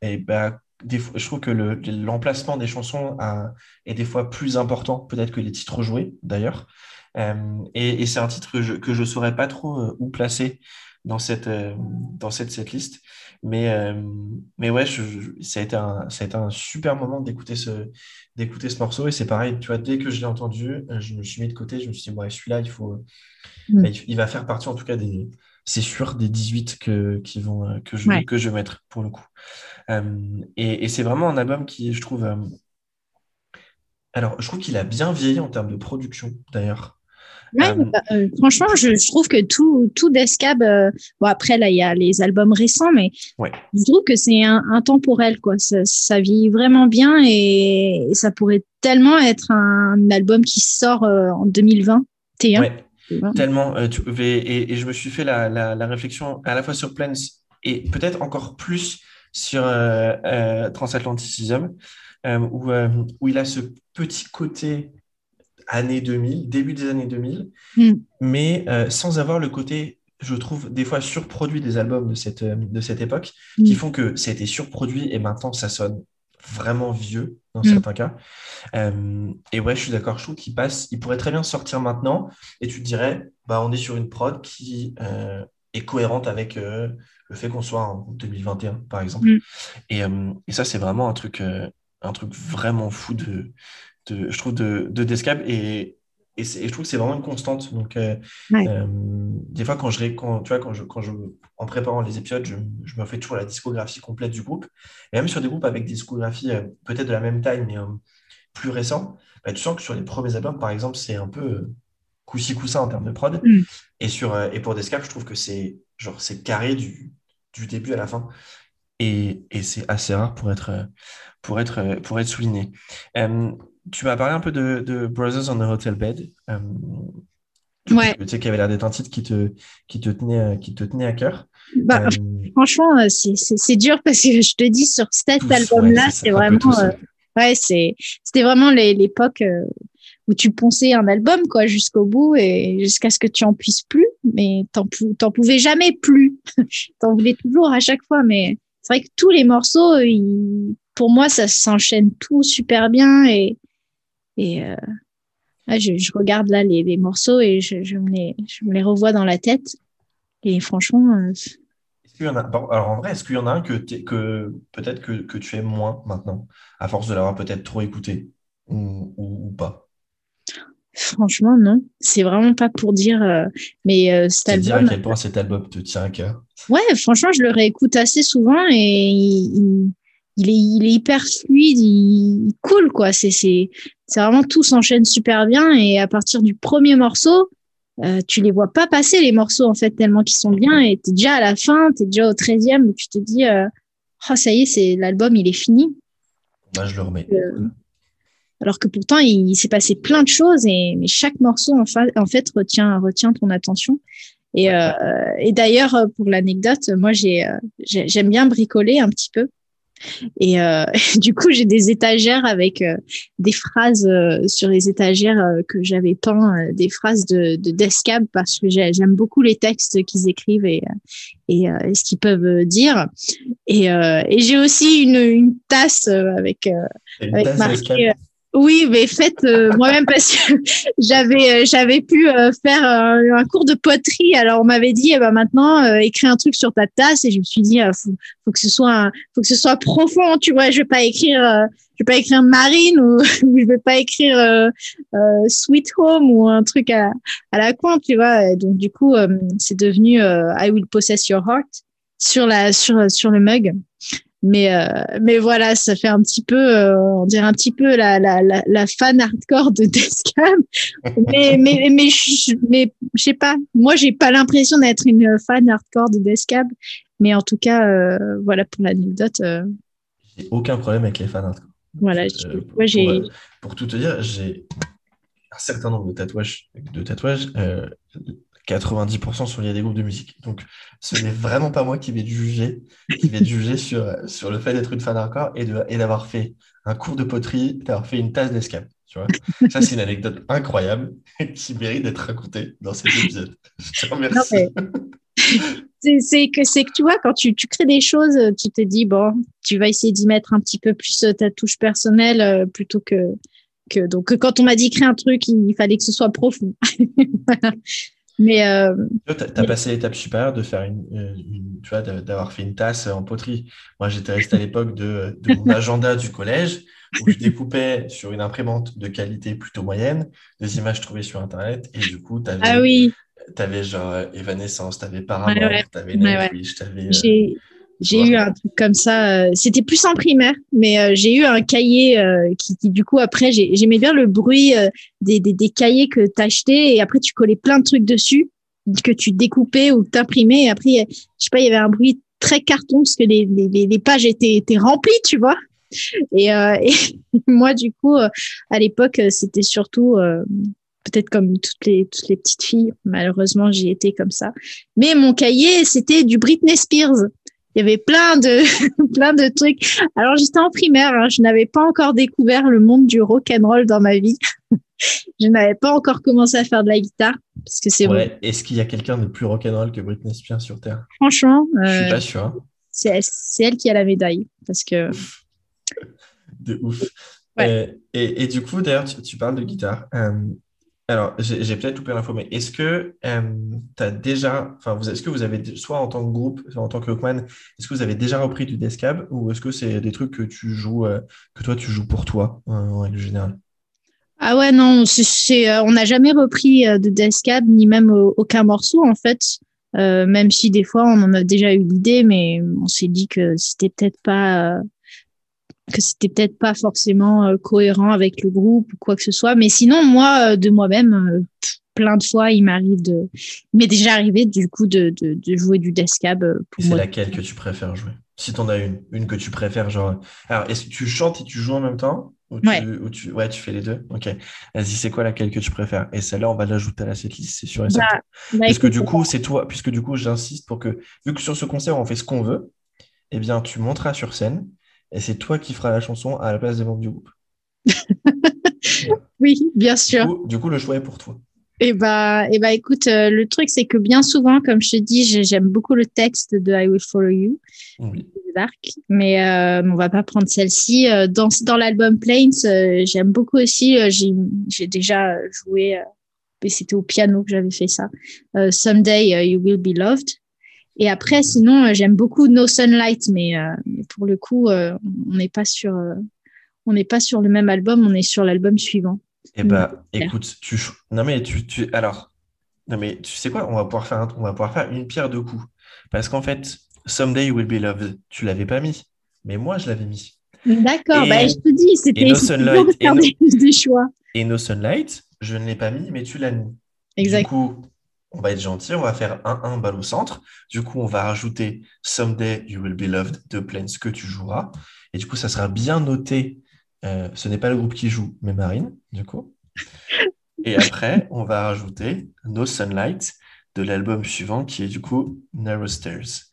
et bah, des fois, je trouve que l'emplacement des chansons est des fois plus important, peut-être que les titres joués, d'ailleurs. et, c'est un titre que je ne saurais pas trop où placer dans cette, euh, dans cette, cette liste. Mais, euh, mais ouais, ça, a été un, ça a été un super moment d'écouter ce, d'écouter ce morceau. Et c'est pareil, tu vois, dès que je l'ai entendu, euh, je me suis mis de côté. Je me suis dit, ouais, celui-là, il faut. Mm. Bah, il va faire partie, en tout cas, des. C'est sûr, des 18 que, qui vont, que, je, que je vais mettre pour le coup. et, et c'est vraiment un album qui, je trouve. alors, je trouve qu'il a bien vieilli en termes de production, d'ailleurs. Euh, bah, euh, franchement, je, trouve que tout, tout Descab, euh, bon après là il y a les albums récents, mais je trouve que c'est un, intemporel quoi. Ça, ça, vit vraiment bien et, ça pourrait tellement être un, album qui sort en 2021. Ouais, tellement. et, et, je me suis fait la, la, réflexion à la fois sur Plans et peut-être encore plus sur Transatlanticism, où, où il a ce petit côté années 2000, début des années 2000, hmm. mais euh, sans avoir le côté, je trouve, des fois surproduit des albums de cette, euh, de cette époque, qui font que ça a été surproduit et maintenant ça sonne vraiment vieux dans hmm. certains cas. Euh, et ouais, je suis d'accord, je trouve qu'il passe, il pourrait très bien sortir maintenant et tu te dirais, bah, on est sur une prod qui est cohérente avec le fait qu'on soit en 2021, par exemple. Et, et, ça, c'est vraiment un truc, un truc vraiment fou de, je trouve, de, de Descab. Et, et, je trouve que c'est vraiment une constante. Donc, euh, euh, des fois, quand je, quand, tu vois, quand je, quand je, en préparant les épisodes, je, je, me fais toujours la discographie complète du groupe. Et même sur des groupes avec des discographies euh, peut-être de la même taille, mais plus récents, bah, tu sens que sur les premiers albums, par exemple, c'est un peu coup-ci, coup-ça en termes de prod. Mm. Et, sur, et pour Descab, je trouve que c'est genre c'est carré du, du début à la fin. Et, et c'est assez rare pour être, pour être, pour être souligné tu m'as parlé un peu de, Brothers on the Hotel Bed. Euh, ouais. Tu sais qu'il y avait l'air d'être un titre qui te, qui te, tenait, qui te tenait à cœur. Bah, euh, Franchement, euh, c'est dur parce que je te dis, sur cet album-là, c'est vraiment. ouais, c'était vraiment l'époque où tu ponçais un album quoi jusqu'au bout et jusqu'à ce que tu en puisses plus, mais t'en n'en pouvais jamais plus. t'en voulais toujours à chaque fois, mais c'est vrai que tous les morceaux, pour moi, ça s'enchaîne tout super bien et et euh, je, regarde là les, morceaux et je, me les, je me les revois dans la tête. Et franchement. Euh, est-ce qu'il y en a, alors en vrai, est-ce qu'il y en a un que, que peut-être que, que, tu aimes moins maintenant, à force de l'avoir peut-être trop écouté ou, ou, pas? Franchement, non. C'est vraiment pas pour dire. Euh, mais cet album. dire à quel point cet album te tient à cœur? Ouais, franchement, je le réécoute assez souvent et il, il est, il est hyper fluide, il, cool quoi. C'est, c'est, c'est vraiment tout s'enchaîne super bien et à partir du premier morceau, euh, tu les vois pas passer les morceaux en fait tellement qu'ils sont bien et t'es déjà à la fin, t'es déjà au 13e où tu te dis euh, oh ça y est c'est l'album il est fini. Bah, je le remets. Euh, alors que pourtant il, s'est passé plein de choses et mais chaque morceau en, en fait retient retient ton attention. Et, euh, et d'ailleurs pour l'anecdote, moi j'ai j'aime bien bricoler un petit peu. Et euh, du coup, j'ai des étagères avec euh, des phrases euh, sur les étagères que j'avais peint, des phrases de, de Descab parce que j'aime beaucoup les textes qu'ils écrivent et, et, ce qu'ils peuvent dire. Et, et j'ai aussi une, une tasse avec, avec marqué Oui, mais faites euh, moi-même parce que j'avais euh, j'avais pu euh, faire un cours de poterie. Alors on m'avait dit, eh ben maintenant écris un truc sur ta tasse et je me suis dit, faut, faut que ce soit faut que ce soit profond, tu vois. Je vais pas écrire je vais pas écrire Marine ou, je vais pas écrire Sweet Home ou un truc à, à la con, tu vois. Donc du coup c'est devenu I Will Possess Your Heart sur la sur sur le mug. Mais, euh, mais voilà, ça fait un petit peu, euh, on dirait un petit peu la, la, la, la fan hardcore de Descam. mais, mais, mais, je, mais je sais pas, moi, j'ai pas l'impression d'être une fan hardcore de Descam. Mais en tout cas, euh, voilà pour l'anecdote. J'ai aucun problème avec les fans hardcore. Voilà, pour, j'ai. Pour, tout te dire, j'ai un certain nombre de tatouages, de tatouages 90% sur il des groupes de musique. Donc, ce n'est vraiment pas moi qui vais juger, qui vais juger sur, sur le fait d'être une fan hardcore et, et d'avoir fait un cours de poterie, d'avoir fait une tasse d'escape. Tu vois Ça, c'est une anecdote incroyable qui mérite d'être racontée dans cet épisode. Je te remercie. c'est, que, c'est que tu vois, quand tu, tu, crées des choses, tu te dis, bon, tu vas essayer d'y mettre un petit peu plus ta touche personnelle euh, plutôt que, que. Donc, quand on m'a dit créer un truc, il fallait que ce soit profond. voilà. Mais euh, tu as, passé l'étape supérieure de faire une, tu vois, d'avoir fait une tasse en poterie. Moi, j'étais resté à l'époque de, de, mon agenda du collège où je découpais sur une imprimante de qualité plutôt moyenne des images trouvées sur Internet et du coup, tu avais, ah oui. avais genre Evanescence, tu avais Paramount, tu avais Nightwish, tu avais. J'ai eu un truc comme ça. Euh, c'était plus en primaire, mais euh, j'ai eu un cahier euh, qui, qui, du coup, après, j'aimais bien le bruit des, des, des, cahiers que tu achetais et après, tu collais plein de trucs dessus que tu découpais ou t'imprimais. Et après, je sais pas, il y avait un bruit très carton parce que les, les, les pages étaient, étaient remplies, tu vois. Et, et moi, du coup, à l'époque, c'était surtout peut-être comme toutes les toutes les petites filles. Malheureusement, j'y étais comme ça. Mais mon cahier, c'était du Britney Spears il y avait plein de plein de trucs. Alors j'étais en primaire, hein, je n'avais pas encore découvert le monde du rock and roll dans ma vie. je n'avais pas encore commencé à faire de la guitare parce que c'est ouais. Est-ce qu'il y a quelqu'un de plus rock and roll que Britney Spears sur terre? Franchement, euh, je suis pas sûr. Hein. C'est elle, qui a la médaille parce que de ouf. Euh, et, et, du coup, d'ailleurs, tu, parles de guitare. Euh, alors, j'ai peut-être loupé l'info, mais est-ce que euh, tu as déjà, enfin, est-ce que vous avez, soit en tant que groupe, en tant que Hawkman, est-ce que vous avez déjà repris du Descab ou est-ce que c'est des trucs que tu joues, euh, que toi tu joues pour toi en règle générale? Ah ouais, non, c'est, euh, on n'a jamais repris de Descab ni même aucun morceau en fait. même si des fois on en a déjà eu l'idée, mais on s'est dit que c'était peut-être pas que c'était peut-être pas forcément euh, cohérent avec le groupe ou quoi que ce soit. Mais sinon, moi, euh, de moi-même, euh, plein de fois, il m'arrive de, m'est déjà arrivé du coup de, de, de jouer du Descab pour C'est laquelle que tu préfères jouer? Si t'en as une, une que tu préfères, genre. Alors, est-ce que tu chantes et tu joues en même temps? Ou tu, ouais. Ou tu... ouais, tu fais les deux? Ok. Vas-y, c'est quoi laquelle que tu préfères? Et celle-là, on va l'ajouter à la setlist, c'est sûr et certain. Bah, bah, puisque du coup, c'est toi. Puisque du coup, j'insiste pour que, vu que sur ce concert, on fait ce qu'on veut, eh bien, tu monteras sur scène et c'est toi qui feras la chanson à la place des membres du groupe. oui, bien sûr. Du coup, le choix est pour toi. Eh bah, eh bah, écoute, euh, le truc, c'est que bien souvent, comme je te dis, j'aime beaucoup le texte de I Will Follow You, oui. Dark, mais euh, on va pas prendre celle-ci. Euh, dans, dans l'album Plains, euh, j'aime beaucoup aussi, j'ai déjà joué, et c'était au piano que j'avais fait ça, Someday You Will Be Loved. Et après, sinon, euh, j'aime beaucoup No Sunlight, mais, euh, pour le coup, euh, on n'est pas sur, on n'est pas sur le même album, on est sur l'album suivant. Eh bah, écoute, tu, non mais tu, tu, alors, non mais tu sais quoi, on va pouvoir faire, on va pouvoir faire une pierre deux coups, parce qu'en fait, Someday You Will Be Loved, tu l'avais pas mis, mais moi je l'avais mis. D'accord, bah, je te dis, c'était no sunlight, et no, des, choix. Et No Sunlight, je ne l'ai pas mis, mais tu l'as mis. Exact. Du coup, on va être gentil, on va faire 1-1 balle au centre. Du coup, on va rajouter Someday You Will Be Loved de Plains que tu joueras. Et du coup, ça sera bien noté. Euh, ce n'est pas le groupe qui joue, mais Marine, du coup. Et après, on va rajouter No Sunlight de l'album suivant qui est du coup Narrow Stairs.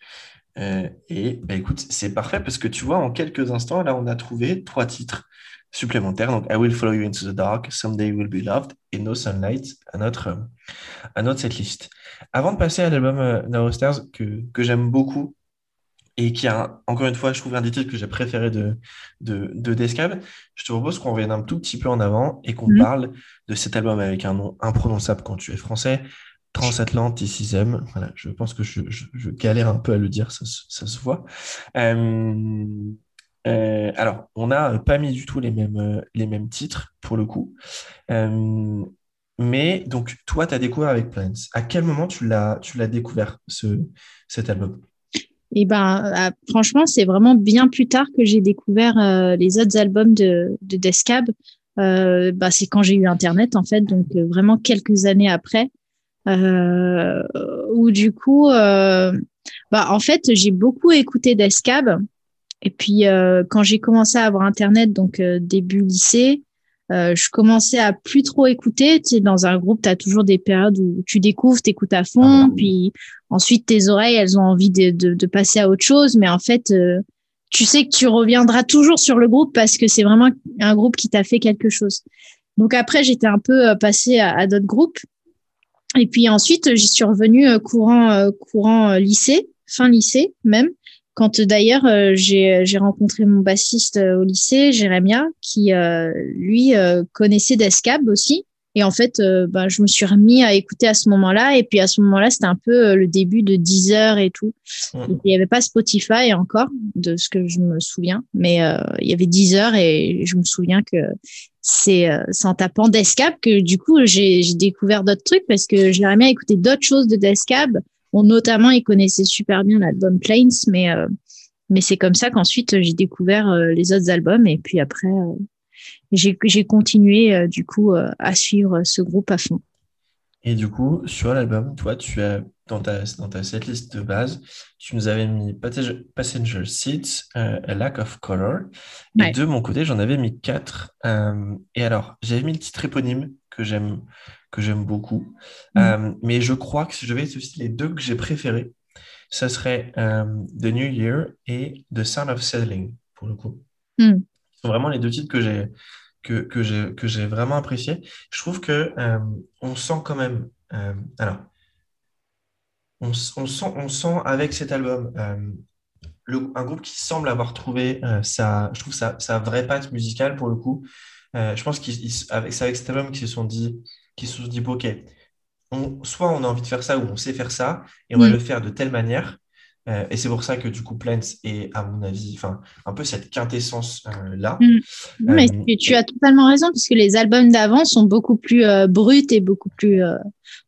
Euh, et bah, écoute, c'est parfait parce que tu vois, en quelques instants, là, on a trouvé trois titres supplémentaires. Donc, I Will Follow You Into the Dark, Someday You Will Be Loved et No Sunlight à notre, à notre setlist. Avant de passer à l'album euh, Narrow Stairs que, que j'aime beaucoup et qui a, encore une fois, je trouve un des titres que j'ai préféré de, de, de Descab. Je te propose qu'on revienne un tout petit peu en avant et qu'on Mhm. parle de cet album avec un nom imprononçable quand tu es français, Transatlanticism. Voilà, je pense que je, je- je galère un peu à le dire, ça, se- ça se voit. Euh, euh, alors, on n'a pas mis du tout les mêmes, euh, les mêmes titres pour le coup. Euh, mais donc, toi, tu as découvert avec Plants. À quel moment tu l'as, découvert, ce, cet album? Et ben, franchement, c'est vraiment bien plus tard que j'ai découvert les autres albums de, de Descab. Bah, c'est quand j'ai eu Internet, en fait, donc vraiment quelques années après, où du coup, bah, en fait, j'ai beaucoup écouté Descab. Et puis, euh, quand j'ai commencé à avoir Internet, donc euh, début lycée, euh, je commençais à plus trop écouter. Tu sais, dans un groupe, tu as toujours des périodes où tu découvres, tu écoutes à fond, Ah. puis ensuite tes oreilles, elles ont envie de, de, de passer à autre chose. Mais en fait, euh, tu sais que tu reviendras toujours sur le groupe parce que c'est vraiment un groupe qui t'a fait quelque chose. Donc après, j'étais un peu euh, passée à, à d'autres groupes. Et puis ensuite, j'y suis revenue euh, courant, courant lycée, fin lycée même. Quand euh, d'ailleurs euh, j'ai j'ai rencontré mon bassiste euh, au lycée, Jérémia, qui euh, lui euh, connaissait Descab aussi. Et en fait, euh, ben, je me suis remis à écouter à ce moment-là. Et puis à ce moment-là, c'était un peu euh, le début de Deezer et tout. Mm. Il n'y avait pas Spotify encore, de ce que je me souviens. Mais euh, il y avait Deezer et je me souviens que c'est euh, en tapant Descab que du coup j'ai j'ai découvert d'autres trucs parce que j'aimerais bien écouter d'autres choses de Descab. Bon, notamment, il connaissait super bien l'album Plains, mais euh, mais c'est comme ça qu'ensuite j'ai découvert euh, les autres albums et puis après euh, j'ai continué du coup à suivre ce groupe à fond. Et du coup, sur l'album, toi, tu as dans ta, dans ta setlist de base, tu nous avais mis Passenger, Seats, A Lack of Color. Et de mon côté, j'en avais mis quatre. Et alors, j'avais mis le titre éponyme que j'aime que j'aime beaucoup. Mm. Euh, mais je crois que si je vais citer les deux que j'ai préférés, ça serait euh, The New Year et The Sound of Settling, pour le coup. Mm. Ce sont vraiment les deux titres que j'ai que, que j'ai que j'ai vraiment apprécié. Je trouve que euh, on sent quand même alors on, sent on sent avec cet album le- un groupe qui semble avoir trouvé euh, sa je trouve sa, sa vraie patte musicale pour le coup. Euh, je pense qu'ils ils- avec c'est avec cet album qu'ils se sont dit qu'ils se bon, OK, on, soit on a envie de faire ça ou on sait faire ça et on va Mm. le faire de telle manière. Euh, et c'est pour ça que du coup Plants est à mon avis enfin un peu cette quintessence euh, là. Mm. Mais Euh, tu, as totalement raison, parce que les albums d'avant sont beaucoup plus bruts et beaucoup plus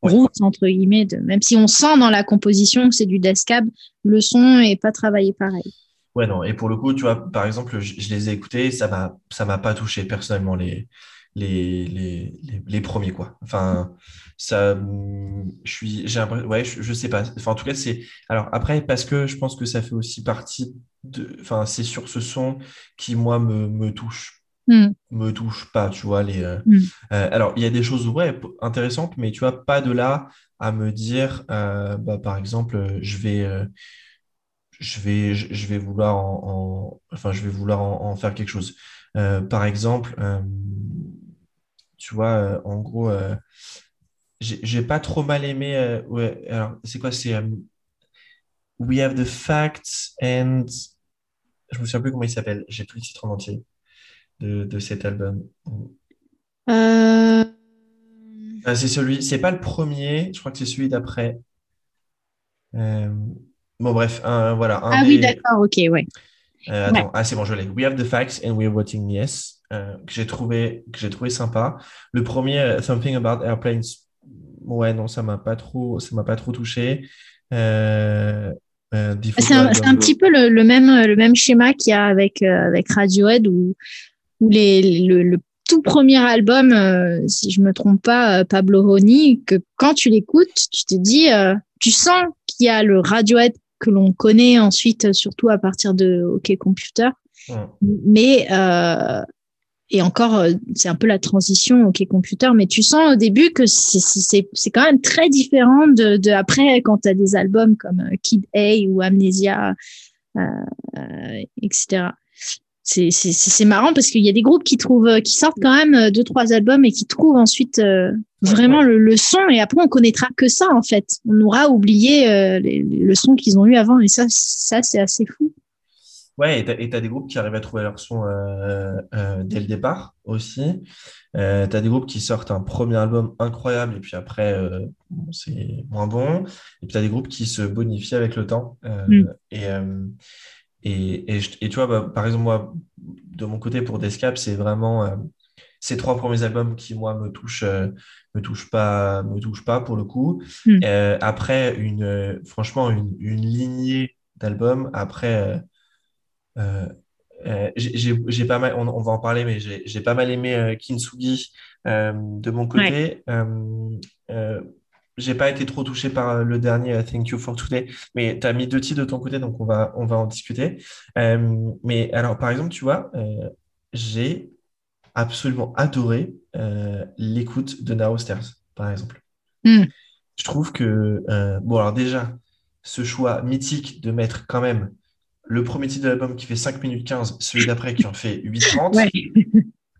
Ouais. roots, entre guillemets. De, même si on sent dans la composition que c'est du Descab, le son est pas travaillé pareil. Ouais, non, et pour le coup, tu vois, par exemple, je, je les ai écoutés, ça m'a, ça m'a pas touché personnellement les, les, les, les, les premiers, quoi. Enfin, ça, hum, je suis, j'ai ouais, je, je sais pas. Enfin, en tout cas, c'est, alors après, parce que je pense que ça fait aussi partie de, enfin, c'est sur ce son qui, moi, me, me touche, Mm. me touche pas, tu vois, les, euh, Mm. euh, alors, il y a des choses, ouais, intéressantes, mais tu vois, pas de là à me dire, euh, bah, par exemple, je vais, euh, je vais, je, je vais vouloir en, en- enfin, je vais vouloir en, en faire quelque chose. Euh, par exemple, euh, tu vois, euh, en gros, euh, j'ai pas trop mal aimé. euh, ouais, alors, c'est quoi? C'est We have the facts and. Je me souviens plus comment il s'appelle. J'ai plus le titre en entier de, de cet album. Euh, Ah, c'est celui, c'est pas le premier, je crois que c'est celui d'après. Euh, bon, bref, un- voilà. Un Ah oui, d'accord, ok, ouais. Euh, attends, ah c'est bon, je l'ai. We have the facts and we're voting yes, euh, que j'ai trouvé, que j'ai trouvé sympa. Le premier, euh, Something About Airplanes, ouais, non, ça m'a pas trop, ça m'a pas trop touché. Euh, euh, The C'est un, petit peu le, le même, le même schéma qu'il y a avec, euh, avec Radiohead où, où les, le, le tout premier album, euh, si je me trompe pas, euh, Pablo Honey, que quand tu l'écoutes, tu te dis, euh, tu sens qu'il y a le Radiohead que l'on connaît ensuite, euh, surtout à partir de OK Computer. Ouais. Mais, euh, et encore, euh, c'est un peu la transition OK Computer, mais tu sens au début que c'est- quand même très différent de, de après quand tu as des albums comme euh, Kid A ou Amnesia, euh, euh, etc. c'est marrant parce qu'il y a des groupes qui trouvent qui sortent quand même deux trois albums et qui trouvent ensuite vraiment le, le, son. Et après on connaîtra que ça en fait. On aura oublié le son qu'ils ont eu avant. Et ça ça c'est assez fou Ouais, et tu as, des groupes qui arrivent à trouver leur son euh, euh, dès le départ aussi. Euh, tu as des groupes qui sortent un premier album incroyable et puis après, c'est moins bon. Et puis tu as des groupes qui se bonifient avec le temps. Mm. Et, et, et, tu vois, bah, par exemple, moi, de mon côté, pour Descap, c'est vraiment ces trois premiers albums qui, moi, me touchent, me touchent, pas, me touchent pas pour le coup. Mm. après, une, franchement, une, une lignée d'albums. Après euh, euh, j'ai pas mal, on, va en parler, mais j'ai pas mal aimé euh, Kintsugi de mon côté. j'ai pas été trop touché par le dernier Thank You for Today, mais tu as mis deux titres de ton côté, donc on va, on va en discuter. mais alors, par exemple, tu vois, j'ai absolument adoré l'écoute de Now Stairs, par exemple. Hmm. Je trouve que, bon, alors déjà, ce choix mythique de mettre quand même le premier titre de l'album qui fait 5 minutes 15, celui d'après qui en fait 8,30.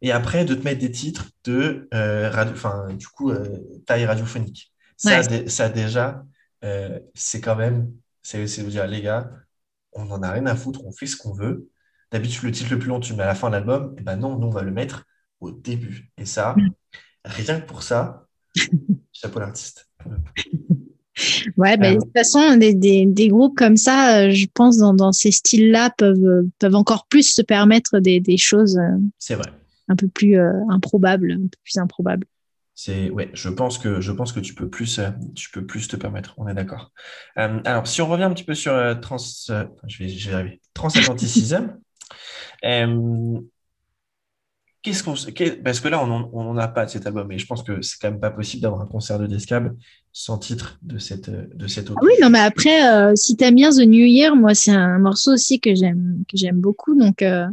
Et après, de te mettre des titres de euh, radio, enfin, du coup, euh, taille radiophonique. Ça, ça déjà, euh, c'est quand même, c'est vous dire, les gars, on n'en a rien à foutre, on fait ce qu'on veut. D'habitude, le titre le plus long, tu le mets à la fin de l'album. Et ben non, nous, on va le mettre au début. Et ça, mm. rien que pour ça, chapeau l'artiste. Ouais, ben, de toute façon, des, des, des, groupes comme ça, euh, je pense, dans, dans ces styles-là, peuvent, peuvent encore plus se permettre des, des choses euh, c'est vrai. un peu plus euh, improbables, un peu plus improbables. C'est ouais, je pense que je pense que tu peux plus tu peux plus te permettre. On est d'accord. alors si on revient un petit peu sur trans, je vais je vais arriver. Transatlanticisme. Qu'est-ce qu'on, parce que là, on n'en a pas de cet album, mais je pense que c'est quand même pas possible d'avoir un concert de Descab sans titre de cette, de cette autre. Ah oui, non, mais après, euh, si tu aimes bien The New Year, moi, c'est un morceau aussi que j'aime, que j'aime beaucoup, donc. Euh,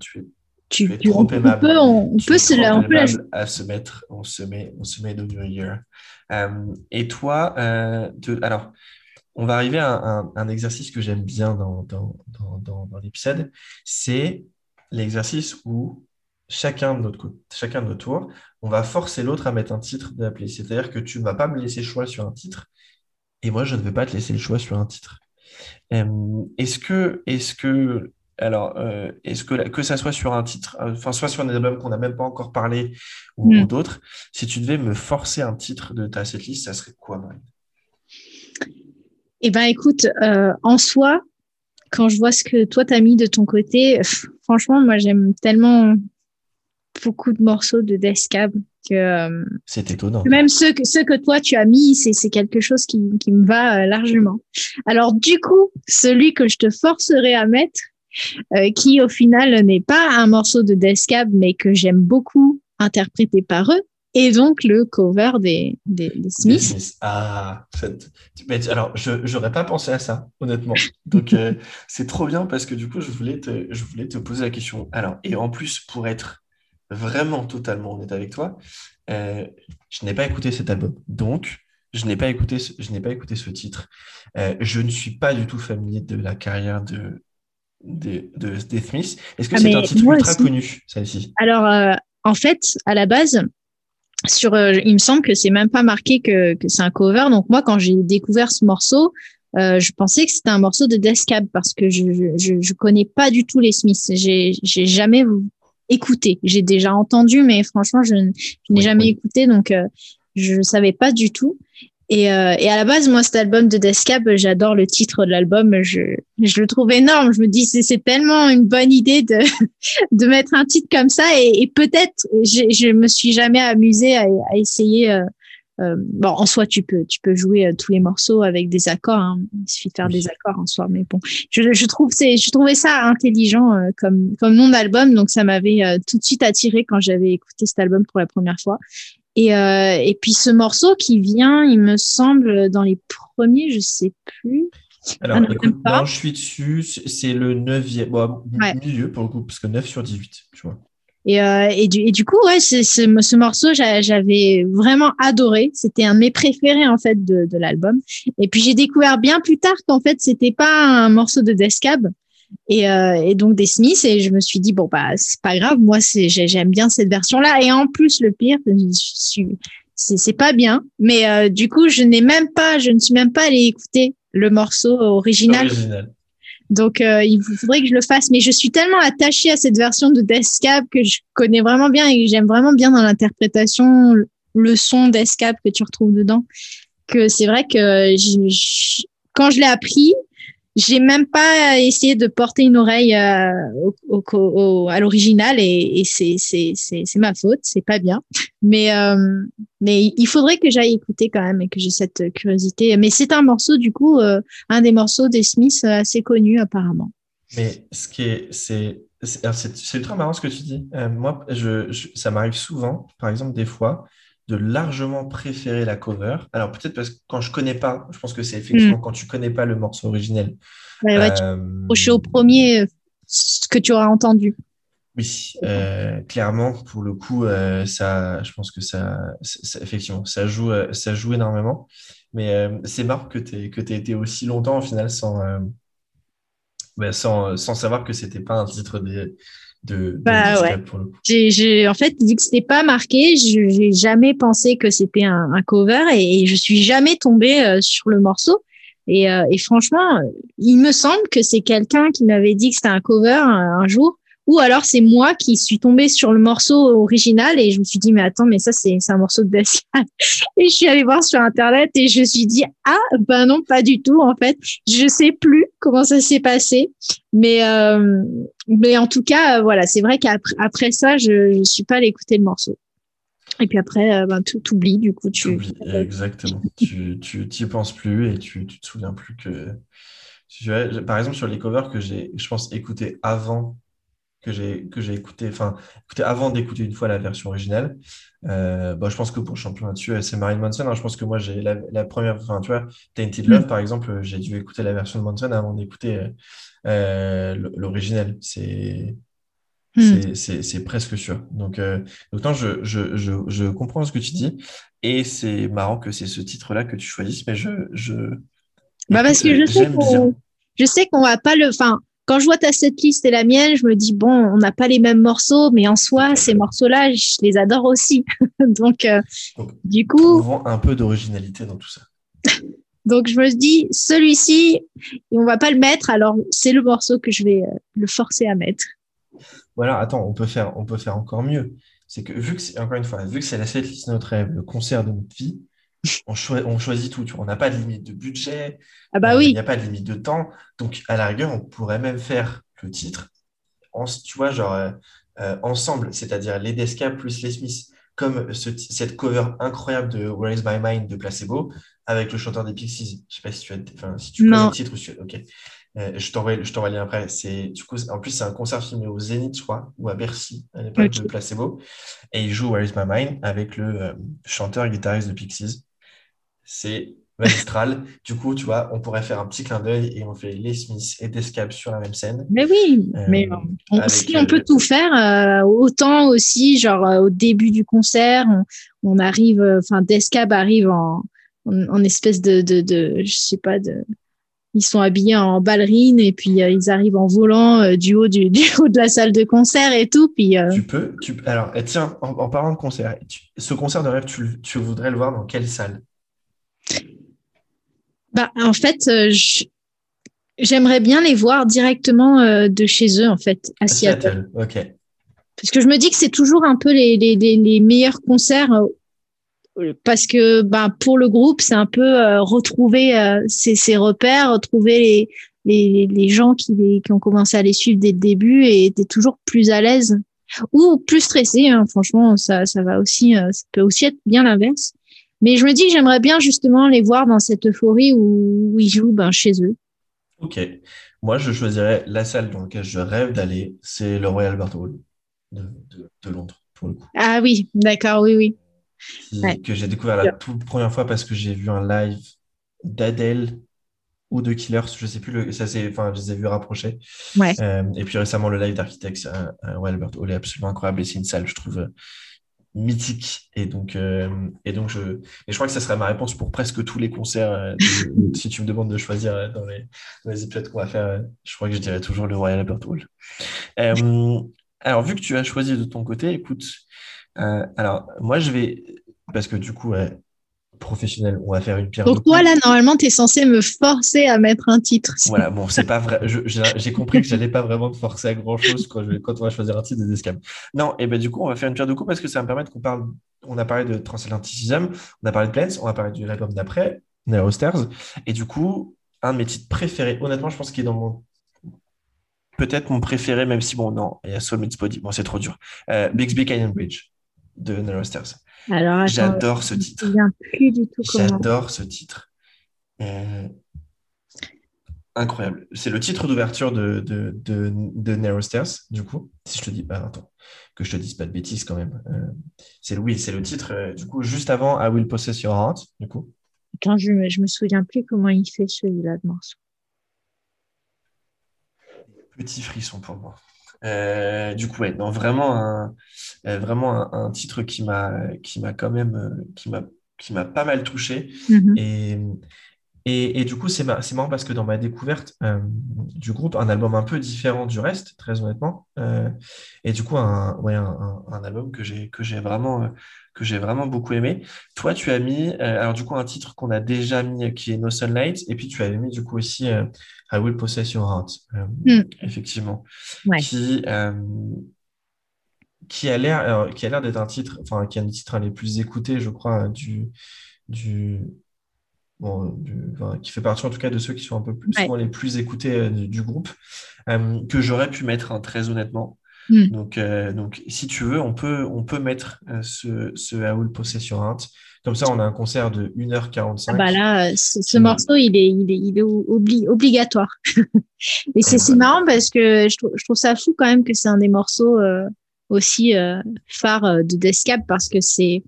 tu es, tu, es trop aimable. On peut, on, peut se, on peut à se mettre, on se met, on se met The New Year. Euh, et toi, de, alors, on va arriver à un, un exercice que j'aime bien dans, dans, dans, dans, dans l'épisode, c'est l'exercice où chacun de notre, chacun de notre tour, on va forcer l'autre à mettre un titre d'appelé. C'est-à-dire que tu ne vas pas me laisser le choix sur un titre et moi, je ne vais pas te laisser le choix sur un titre. est-ce que, est-ce que, alors, euh, est-ce que que ça soit sur un titre, euh, enfin, soit sur un album qu'on n'a même pas encore parlé ou, hmm. d'autres, si tu devais me forcer un titre de ta setlist, ça serait quoi, Marine Eh ben, écoute, euh, en soi, quand je vois ce que toi t'as mis de ton côté, franchement, moi j'aime tellement beaucoup de morceaux de Descab que euh, c'est étonnant. Même ceux que ceux que toi tu as mis, c'est c'est quelque chose qui qui me va euh, largement. Alors du coup, celui que je te forcerai à mettre, euh, qui au final n'est pas un morceau de Descab, mais que j'aime beaucoup interprété par eux, et donc le cover des, des, Smiths. Ah, alors je n'aurais pas pensé à ça, honnêtement. Donc c'est trop bien parce que du coup, je voulais, te, je voulais te poser la question. Alors, et en plus, pour être vraiment totalement honnête avec toi, euh, je n'ai pas écouté cet album. Donc, je n'ai pas écouté ce, je n'ai pas écouté ce titre. Euh, je ne suis pas du tout familier de la carrière de, de, de, Smith. Est-ce que ah, c'est un titre ultra connu, celle-ci? Alors, euh, en fait, à la base, sur, il me semble que c'est même pas marqué que, que c'est un cover. Donc, moi, quand j'ai découvert ce morceau, je pensais que c'était un morceau de Death Cab parce que je, je, je connais pas du tout les Smiths. J'ai jamais écouté. J'ai déjà entendu, mais franchement, je, n'ai jamais écouté, donc euh, je ne savais pas du tout. Et, euh, et, à la base, moi, cet album de Descap, j'adore le titre de l'album. Je, je le trouve énorme. Je me dis, c'est tellement une bonne idée de, de mettre un titre comme ça. Et, et peut-être, je me suis jamais amusée à, à essayer euh, euh, bon, en soi, tu peux, tu peux jouer euh, tous les morceaux avec des accords. Hein. Il suffit de faire des accords en soi. Mais bon, je, je trouve, c'est, je trouvais ça intelligent euh, comme, comme nom d'album. Donc, ça m'avait tout de suite attiré quand j'avais écouté cet album pour la première fois. Et, et puis, ce morceau qui vient, il me semble, dans les premiers, je sais plus. Alors, ah écoute, non, je suis dessus. C'est le 9e, bon, milieu pour le coup, parce que 9 sur 18, tu vois. Et, euh, et, du, coup, ouais, ce, ce morceau, j'avais vraiment adoré. C'était un de mes préférés en fait de, l'album. Et puis j'ai découvert bien plus tard qu'en fait c'était pas un morceau de Descab, Et, euh, et, donc des Smiths et je me suis dit bon bah c'est pas grave moi j'aime bien cette version là et en plus le pire c'est pas bien mais euh, du coup je n'ai même pas je ne suis même pas allée écouter le morceau original. Donc euh, il faudrait que je le fasse. Mais je suis tellement attachée à cette version de Deathcap que je connais vraiment bien et que j'aime vraiment bien dans l'interprétation le son d'Escape que tu retrouves dedans. Que c'est vrai que je, quand je l'ai appris j'ai même pas essayé de porter une oreille euh, au, à l'original et, c'est ma faute, c'est pas bien. Mais euh, mais il faudrait que j'aille écouter quand même et que j'ai cette curiosité. Mais c'est un morceau du coup, euh, un des morceaux des Smiths assez connu apparemment. Mais ce qui est c'est c'est marrant ce que tu dis. moi, je ça m'arrive souvent, par exemple des fois, de largement préférer la cover. Alors peut-être parce que quand je connais pas, je pense que c'est effectivement mm. quand tu connais pas le morceau originel. Ouais, ouais, euh, au premier ce que tu auras entendu. Oui, euh, clairement, pour le coup, euh, ça, je pense que ça, effectivement, ça joue, ça joue énormément. Mais c'est marrant que tu aies, que aies été aussi longtemps, au final, sans, bah, sans, sans, savoir que c'était pas un titre des, de, bah, ouais. En fait, vu que c'était pas marqué, je j'ai jamais pensé que c'était un, un, cover et, je suis jamais tombée euh, sur le morceau. Et, euh, et, franchement, il me semble que c'est quelqu'un qui m'avait dit que c'était un cover un, un jour ou alors c'est moi qui suis tombée sur le morceau original et je me suis dit mais attends mais ça c'est un morceau de Death et je suis allée voir sur internet et je me suis dit ah ben non pas du tout en fait je sais plus comment ça s'est passé mais euh, mais en tout cas voilà c'est vrai qu'après après ça je je suis pas allée écouter le morceau et puis après, euh, ben, tout t'oublies, du coup, tu. Exactement. tu, tu t'y penses plus et tu, tu te souviens plus que. Par exemple, sur les covers que j'ai, je pense, écouté avant que j'ai que j'ai écouté, enfin écouté avant d'écouter une fois la version originale. Euh, bah, je pense que pour le champion là-dessus, c'est Marine Manson. Hein. je pense que moi j'ai la, la, première, enfin tu vois, Tainted Love mm. par exemple, j'ai dû écouter la version de Manson avant d'écouter euh, l'original. C'est mm. c'est presque sûr. Donc, euh, donc non, je, je, je, je, comprends ce que tu dis. Et c'est marrant que c'est ce titre-là que tu choisisses, mais je. je... Bah parce que je sais qu'on je sais qu'on va pas le. Enfin, quand je vois ta setlist et la mienne, je me dis bon, on n'a pas les mêmes morceaux, mais en soi, ces morceaux-là, je les adore aussi. Donc, euh, du coup, un peu d'originalité dans tout ça. Donc, je me dis celui-ci, on va pas le mettre, alors c'est le morceau que je vais euh, le forcer à mettre. Voilà, attends, on peut faire, on peut faire encore mieux. C'est que vu que c'est encore une fois, vu que c'est la setlist de notre rêve, le concert de notre vie, on, choisit tout. Tu vois, on n'a pas de limite de budget. Ah bah oui. Il n'y a pas de limite de temps. Donc, à la rigueur, on pourrait même faire le titre, en, tu vois, genre euh, euh, ensemble, c'est-à-dire les Desca plus les Smiths, comme cette cover incroyable de Where is My Mind de Placebo avec le chanteur des Pixies. Je sais pas si tu as, enfin, si tu connais le titre ou Ok. Euh, je t'envoie, je t'envoie le lien après. C'est, du coup, en plus, c'est un concert filmé au Zénith, je crois, ou à Bercy, à l'époque de Placebo. Et il joue Where is My Mind avec le chanteur et guitariste de Pixies c'est magistral. du coup, tu vois, on pourrait faire un petit clin d'œil et on fait les Smiths et Descap sur la même scène. Mais oui, euh, mais si on peut tout faire, euh, autant aussi, genre euh, au début du concert, on, arrive, enfin, Descap arrive en, en, espèce de, de, de, je sais pas, de, ils sont habillés en ballerine et puis ils arrivent en volant du haut du, du, haut de la salle de concert et tout. Puis, Tu peux, tu, alors tiens, en, parlant de concert, ce concert de rêve, tu, tu voudrais le voir dans quelle salle? Bah, en fait, euh, j'aimerais bien les voir directement euh, de chez eux, en fait, à Seattle. Ok. Parce que je me dis que c'est toujours un peu les, les, les, meilleurs concerts euh, parce que bah, pour le groupe, c'est un peu retrouver ses, ses, repères, retrouver les, les, les gens qui, les, qui ont commencé à les suivre dès le début et étaient toujours plus à l'aise ou plus stressés. Hein. Franchement, ça, ça va aussi, ça peut aussi être bien l'inverse. Mais je me dis que j'aimerais bien justement les voir dans cette euphorie où, ils jouent ben, chez eux. Ok. Moi, je choisirais la salle dans laquelle je rêve d'aller, c'est le Royal Albert Hall de, Londres, pour le coup. Ah oui, d'accord, oui, oui. Que j'ai découvert la toute première fois parce que j'ai vu un live d'Adèle ou de Killers, je sais plus, le, ça c'est, enfin, je les ai vus rapprocher. Ouais. Euh, et puis récemment, le live d'Architects à, Royal Albert Hall est absolument incroyable et c'est une salle, je trouve, mythique. Et donc, euh, et donc je, et je crois que ça serait ma réponse pour presque tous les concerts. euh, de- si tu me demandes de choisir euh, dans les, dans les épisodes qu'on va faire, euh, je crois que je dirais toujours le Royal Albert Hall. Alors, vu que tu as choisi de ton côté, écoute, alors moi je vais, parce que du coup, professionnel, on va faire une pierre Donc, toi, là, normalement, tu es censé me forcer à mettre un titre. Voilà, bon, c'est pas vrai. J'ai compris que j'allais pas vraiment te forcer à grand chose quand, je, quand on va choisir un titre des escames. Non, et ben du coup, on va faire une pierre de coups parce que ça va me permettre qu'on parle. On a parlé de Transatlanticism, on a parlé de Plains, on va parler de l'album d'après, Stairs. Et du coup, un de mes titres préférés, honnêtement, je pense qu'il est dans mon. Peut-être mon préféré, même si, bon, non, il y a Soul Meets Body. Bon, c'est trop dur. Euh, Bixby Canyon Bridge de Narrow Stairs. Alors, J'adore ce titre. souviens plus du tout comment. J'adore ce titre. Euh, incroyable. C'est le titre d'ouverture de, de, de, de Narrow Stairs, du coup. Si je te dis pas, attends, que je te dise pas de bêtises quand même. Euh, c'est oui, c'est le titre, euh, du coup, juste avant I Will Possess Your Heart, du coup. Attends, je me, je me souviens plus comment il fait celui-là de morceau. Petit frisson pour moi. Euh, du coup, ouais, non, vraiment un, euh, vraiment un, un titre qui m'a, qui m'a quand même, euh, qui m'a, qui m'a pas mal touché. Mhm. Et, et, et du coup, c'est mar- c'est marrant parce que dans ma découverte euh, du groupe, un album un peu différent du reste, très honnêtement, euh, et du coup, un, ouais, un, un- album que j'ai que j'ai vraiment, que j'ai vraiment beaucoup aimé. Toi, tu as mis, euh, alors du coup, un titre qu'on a déjà mis qui est No Sunlight, et puis tu avais mis du coup aussi euh, I Will Possess Your Heart, euh, Mm. effectivement, Ouais. qui, qui a l'air qui a l'air d'être un titre, enfin, qui est un des titres les plus écoutés, je crois, du, du, bon, du- enfin, qui fait partie en tout cas de ceux qui sont un peu plus, Ouais. souvent les plus écoutés euh, du, du groupe, euh, que j'aurais pu mettre, hein, très honnêtement. Mm. Donc, euh, donc, si tu veux, on peut, on peut mettre euh, ce, ce Your Heart. Comme ça, on a un concert de 1h45. Ah bah là, euh, ce, ce morceau, il est, il est, il est obli- obligatoire. Et c'est Ouais, marrant parce que je, trouve- je trouve ça fou quand même que c'est un des morceaux aussi phares euh, de Descap parce que c'est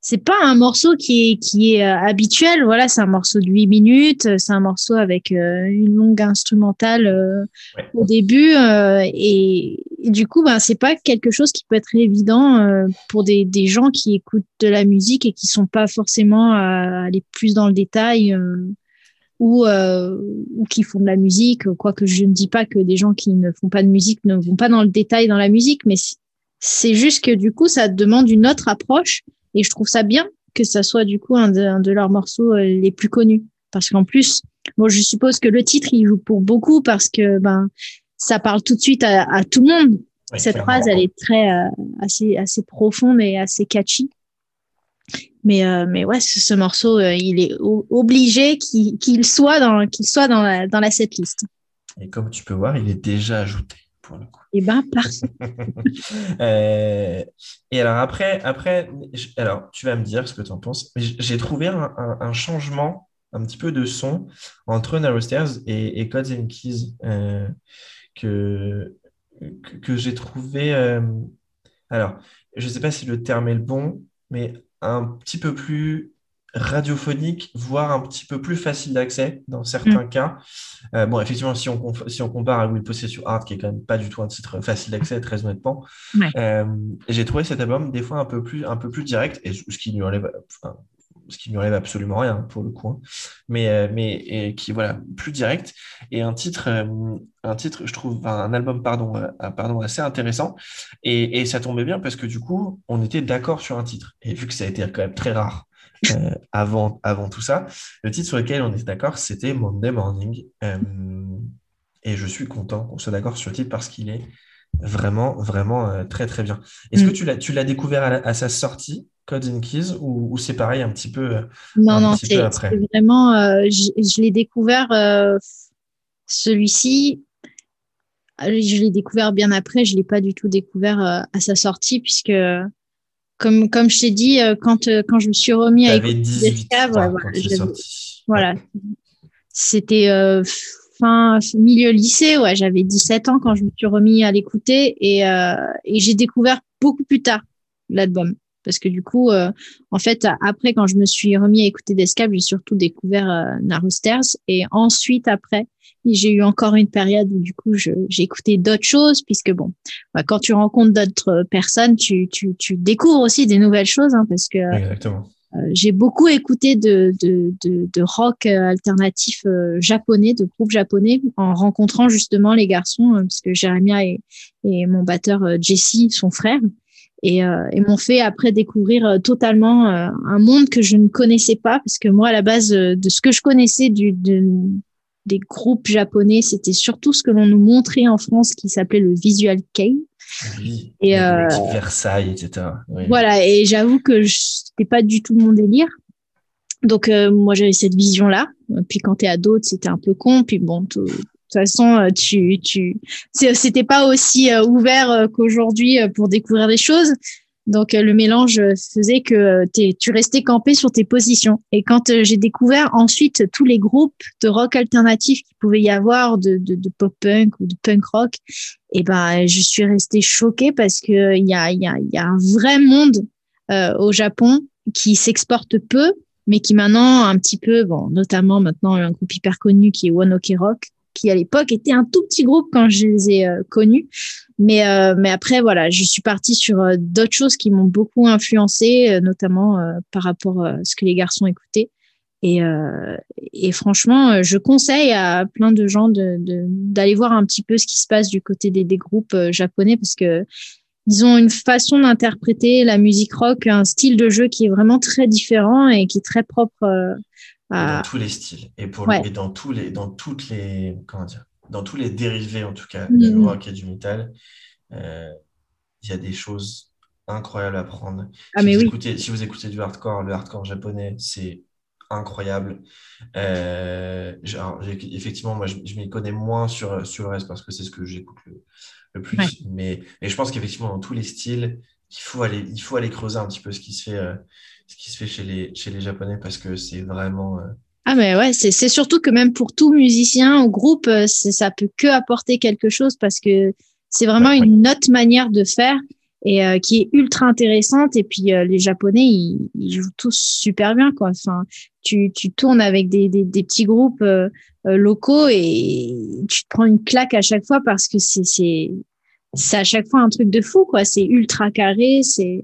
c'est pas un morceau qui est qui est euh, habituel. Voilà, c'est un morceau de 8 minutes. C'est un morceau avec euh, une longue instrumentale euh, Ouais. au début et, et du coup, ben c'est pas quelque chose qui peut être évident pour des, des gens qui écoutent de la musique et qui sont pas forcément à aller plus dans le détail ou euh, ou qui font de la musique. Quoique je ne dis pas que des gens qui ne font pas de musique ne vont pas dans le détail dans la musique, mais c'est juste que du coup, ça demande une autre approche et je trouve ça bien que ça soit du coup un de, un de leurs morceaux euh, les plus connus. Parce qu'en plus, bon, je suppose que le titre, il joue pour beaucoup parce que ben ça parle tout de suite à, à tout le monde. Cette phrase, elle est très euh, assez assez profonde et assez catchy. Mais euh, mais ouais, ce, ce morceau, euh, il est obligé qu'il qu'il soit dans qu'il soit dans la dans la setlist. Et comme tu peux voir, il est déjà ajouté pour le coup. Et ben parfait. Euh, et alors après, après, alors tu vas me dire ce que tu en penses. J'ai trouvé un, un- un changement un petit peu de son entre Narrow Stairs et, et Codes and Keys euh, que, que, que j'ai trouvé. euh, alors, je ne sais pas si le terme est le bon, mais un petit peu plus radiophonique, voire un petit peu plus facile d'accès dans certains cas. Euh, bon, effectivement, si on, conf- si on compare à Will Possess Your Heart, qui est quand même pas du tout un titre facile d'accès, très honnêtement, Ouais. euh, j'ai trouvé cet album des fois un peu plus, un peu plus direct, et ce qui lui enlève, enfin, ce qui lui enlève absolument rien pour le coup, hein. mais, euh, mais et qui voilà plus direct et un titre, un titre, je trouve, un album pardon, pardon assez intéressant et, et ça tombait bien parce que du coup on était d'accord sur un titre et vu que ça a été quand même très rare euh, avant, avant tout ça, le titre sur lequel on était d'accord c'était Monday Morning Euh, et je suis content qu'on soit d'accord sur le titre parce qu'il est vraiment vraiment euh, très très bien. Est-ce que Mm. tu l'as tu l'as découvert à, la- à sa sortie Codes and Keys ou, ou c'est pareil un petit peu Non, un non, petit peu c'est après? vraiment. je je l'ai découvert, celui-ci. Je l'ai découvert bien après. Je l'ai pas du tout découvert à sa sortie, puisque, comme, comme je t'ai dit, euh, quand, euh, quand je me suis remis à écouter 18 Descave, je crois, ouais, voilà. C'était euh, fin milieu lycée, ouais, j'avais 17 ans quand je me suis remis à l'écouter et, euh, et j'ai découvert beaucoup plus tard l'album. Parce que du coup, euh, en fait, après, quand je me suis remis à écouter Descap, j'ai surtout découvert Narrowstairs. Et ensuite, après, j'ai eu encore une période où du coup, j'ai écouté d'autres choses, puisque bon, bah, quand tu rencontres d'autres personnes, tu, tu, tu, découvres aussi des nouvelles choses, hein, parce que Exactement. Euh, j'ai beaucoup écouté de, de, de, de rock alternatif euh, japonais, de groupes japonais, en rencontrant justement les garçons, euh, parce que Jérémia et, et mon batteur Jesse, son frère, et, et m'ont fait après découvrir totalement un monde que je ne connaissais pas, parce que moi, à la base, de ce que je connaissais du, des groupes japonais, c'était surtout ce que l'on nous montrait en France qui s'appelait le visual kei. Oui, et euh, Versailles, etc. Voilà, et j'avoue que c'était pas du tout mon délire. Donc euh, moi j'avais cette vision-là. Puis quand t'es ado, c'était un peu con. Puis bon, de toute façon, euh, tu, tu, c'était pas aussi ouvert qu'aujourd'hui pour découvrir des choses. Donc le mélange faisait que tu restais campé sur tes positions. Et quand j'ai découvert ensuite tous les groupes de rock alternatif qu'il pouvait y avoir, de, de, de pop punk ou de punk rock, et ben je suis restée choquée parce que il y a, y, a, y a un vrai monde euh, au Japon qui s'exporte peu, mais qui maintenant un petit peu, bon, notamment maintenant un groupe hyper connu qui est One Ok Rock, qui à l'époque était un tout petit groupe quand je les ai euh, connus. Mais, euh, mais après, voilà, je suis partie sur euh, d'autres choses qui m'ont beaucoup influencé, notamment par rapport à ce que les garçons écoutaient. Et, franchement, je conseille à plein de gens d'aller voir un petit peu ce qui se passe du côté des, des groupes japonais parce que ils ont une façon d'interpréter la musique rock, un style de jeu qui est vraiment très différent et qui est très propre dans tous les styles. Et, pour et dans tous les dans toutes les comment dire dans tous les dérivés en tout cas du mm. rock et du metal euh, il y a des choses incroyables à prendre. Ah, si, vous oui. écoutez, si vous écoutez du hardcore le hardcore japonais c'est incroyable. Euh, effectivement moi je, m'y connais moins sur, sur le reste parce que c'est ce que j'écoute le, plus. Mais, mais je pense qu'effectivement dans tous les styles il faut aller il faut aller creuser un petit peu ce qui se fait euh, ce qui se fait chez les, chez les Japonais parce que c'est vraiment. Euh, ah, mais ouais, c'est surtout que même pour tout musicien ou groupe, euh, ça peut que apporter quelque chose parce que c'est vraiment une autre manière de faire et euh, qui est ultra intéressante. Et puis les Japonais, ils, jouent tous super bien, quoi. Enfin, tu, tu tournes avec des, des, des petits groupes locaux et tu te prends une claque à chaque fois parce que c'est c'est à chaque fois un truc de fou quoi. C'est ultra carré c'est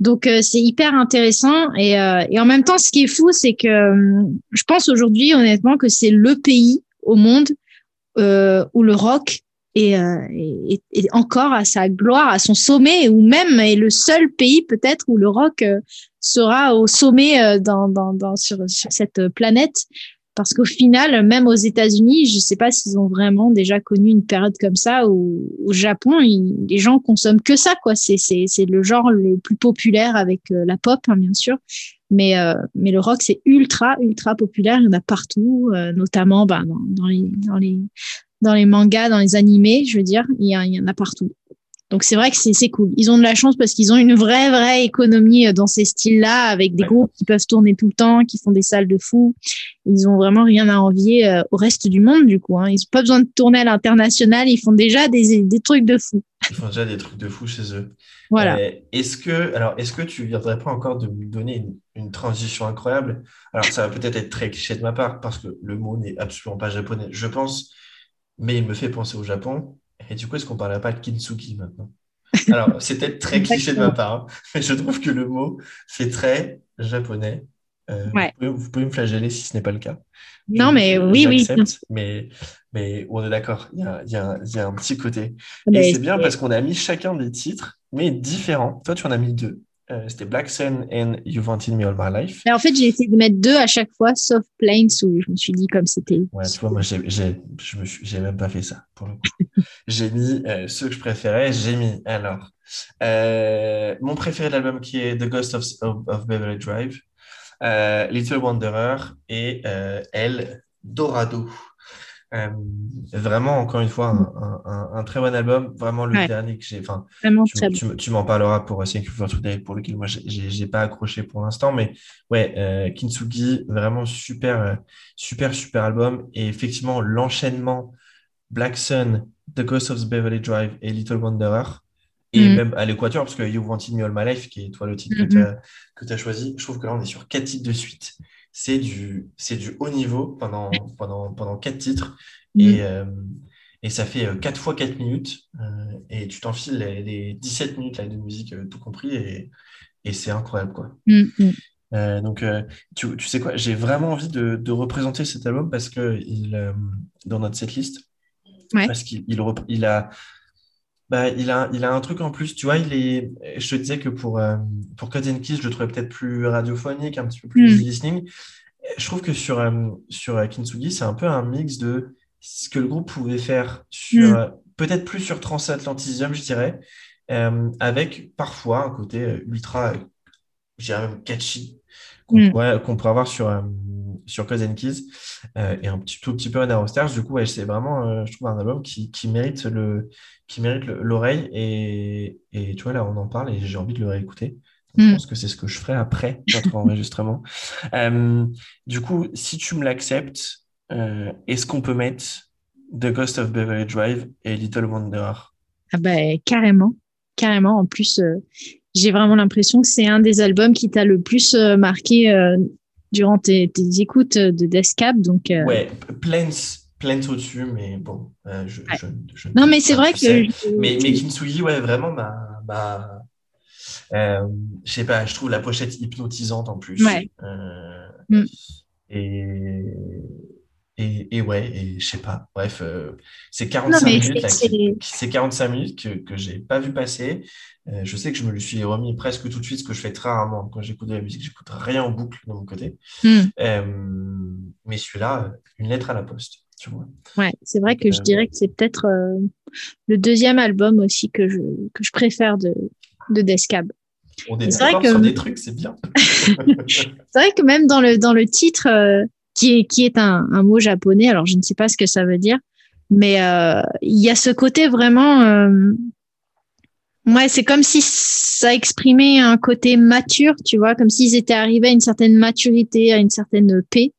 donc euh, c'est hyper intéressant. Et, euh, et en même temps ce qui est fou c'est que euh, je pense aujourd'hui honnêtement que c'est le pays au monde où le rock est, est, est, encore à sa gloire à son sommet ou même est le seul pays peut-être où le rock sera au sommet dans, dans, dans sur, sur cette planète parce qu'au final, même aux États-Unis, je ne sais pas s'ils ont vraiment déjà connu une période comme ça où au Japon, les gens consomment que ça, quoi. C'est c'est le genre le plus populaire avec euh, la pop, hein, bien sûr. Mais euh, mais le rock, c'est ultra ultra populaire. Il y en a partout, euh, notamment bah, dans, les dans les dans les mangas, dans les animés, je veux dire, il y en a partout. Donc c'est vrai que c'est cool. Ils ont de la chance parce qu'ils ont une vraie vraie économie euh, dans ces styles-là, avec des groupes qui peuvent tourner tout le temps, qui font des salles de fous. Ils ont vraiment rien à envier euh, au reste du monde du coup. Hein. Ils n'ont pas besoin de tourner à l'international, ils font déjà des, des trucs de fou. Ils font déjà des trucs de fou chez eux. Voilà. Euh, est-ce que alors est-ce que tu viendrais pas encore de me donner une, une transition incroyable? Alors ça va peut-être être très cliché de ma part parce que le mot n'est absolument pas japonais, je pense, mais il me fait penser au Japon. Et du coup, est-ce qu'on ne parlerait pas de kintsugi maintenant? Alors, c'est peut-être très cliché de ma part, hein, mais je trouve que le mot fait très japonais. Euh, vous, pouvez, me flageller si ce n'est pas le cas. Non, mais oui, oui. Mais, mais on est d'accord, il y a, y, a, y a, un petit côté. Et c'est bien parce qu'on a mis chacun des titres, mais différents. Toi, tu en as mis deux. Euh, c'était Black Sun and You Wanted Me All My Life. en fait, j'ai essayé de mettre deux à chaque fois, sauf Plains où je me suis dit comme c'était. Ouais, tu vois, moi, j'ai même pas fait ça pour le coup. j'ai mis euh, ceux que je préférais. J'ai mis alors euh, mon préféré de l'album qui est The Ghost of, of, Beverly Drive, Little Wanderer et El Dorado. Euh, vraiment, encore une fois, un, très bon album. Vraiment le dernier que j'ai. Enfin, tu, m'en parleras pour essayer que pour lequel moi j'ai pas accroché pour l'instant, mais ouais, euh, Kintsugi, vraiment super, euh, super, super album. Et effectivement, l'enchaînement Black Sun, The Ghost of the Beverly Drive et Little Wanderer, et Mm. même à l'équateur, parce que You Wanted Me All My Life, qui est toi le titre que tu as, tu as choisi, je trouve que là, on est sur quatre titres de suite. C'est du, c'est du haut niveau pendant, pendant, pendant quatre titres. Mm. Et, euh, et ça fait euh, 4 fois 4 minutes. euh, et tu t'enfiles les, les 17 minutes là, de musique, tout compris. Et, et c'est incroyable, quoi. Mm, mm. Euh, donc, tu, tu sais quoi, j'ai vraiment envie de, de représenter cet album parce que il, dans notre setlist, Ouais. parce qu'il il a, bah, il a, il a un truc en plus. Tu vois, il est, je te disais que pour, euh, pour Cut and Kiss, je le trouvais peut-être plus radiophonique, un petit peu plus Mm. easy listening. Je trouve que sur, euh, sur euh, Kintsugi, c'est un peu un mix de ce que le groupe pouvait faire sur, Mm. euh, peut-être plus sur Transatlantism, je dirais, euh, avec parfois un côté ultra, je dirais même catchy, qu'on Mm. pourrait, avoir sur, euh, sur Cause and Keys, euh, et un petit, tout petit peu Narrow Stars. Du coup, ouais, c'est vraiment, euh, je trouve, un album qui, qui mérite le, qui mérite le- l'oreille. Et, et tu vois, là, on en parle et j'ai envie de le réécouter. Je Mm. pense que c'est ce que je ferai après notre enregistrement. Euh, du coup, si tu me l'acceptes, euh, est-ce qu'on peut mettre The Ghost of Beverly Drive et Little Wonder? Ah ben, carrément, carrément. En plus, euh, j'ai vraiment l'impression que c'est un des albums qui t'a le plus euh, marqué euh, durant tes, tes écoutes de Deathcap. Donc, euh, Ouais, Plains, Plains au-dessus, mais bon, euh, je, Ouais. je, je non, mais c'est vrai sais. que Mais, mais Kintsugi, ouais, vraiment, m'a, m'a- euh, je sais pas, je trouve la pochette hypnotisante en plus. Ouais. Euh, Mm. et, et, et ouais, et je sais pas, bref, euh, c'est Non, 45 mais minutes, là, c'est- qui- qui- c'est 45 minutes que, que j'ai pas vu passer. Euh, je sais que je me le suis remis presque tout de suite, ce que je fais très rarement quand j'écoute de la musique, j'écoute rien en boucle de mon côté. Hmm. Euh, mais celui-là, une lettre à la poste, tu vois. Ouais, c'est vrai que je Euh, dirais que c'est peut-être le deuxième album aussi que je, que je préfère de, de Deathcab. On est vrai que- sur des trucs, c'est bien. C'est vrai que même dans le, dans le titre, qui est, qui est un, un mot japonais, alors je ne sais pas ce que ça veut dire, mais euh, il y a ce côté vraiment... euh, ouais, c'est comme si ça exprimait un côté mature, tu vois, comme s'ils étaient arrivés à une certaine maturité, à une certaine paix.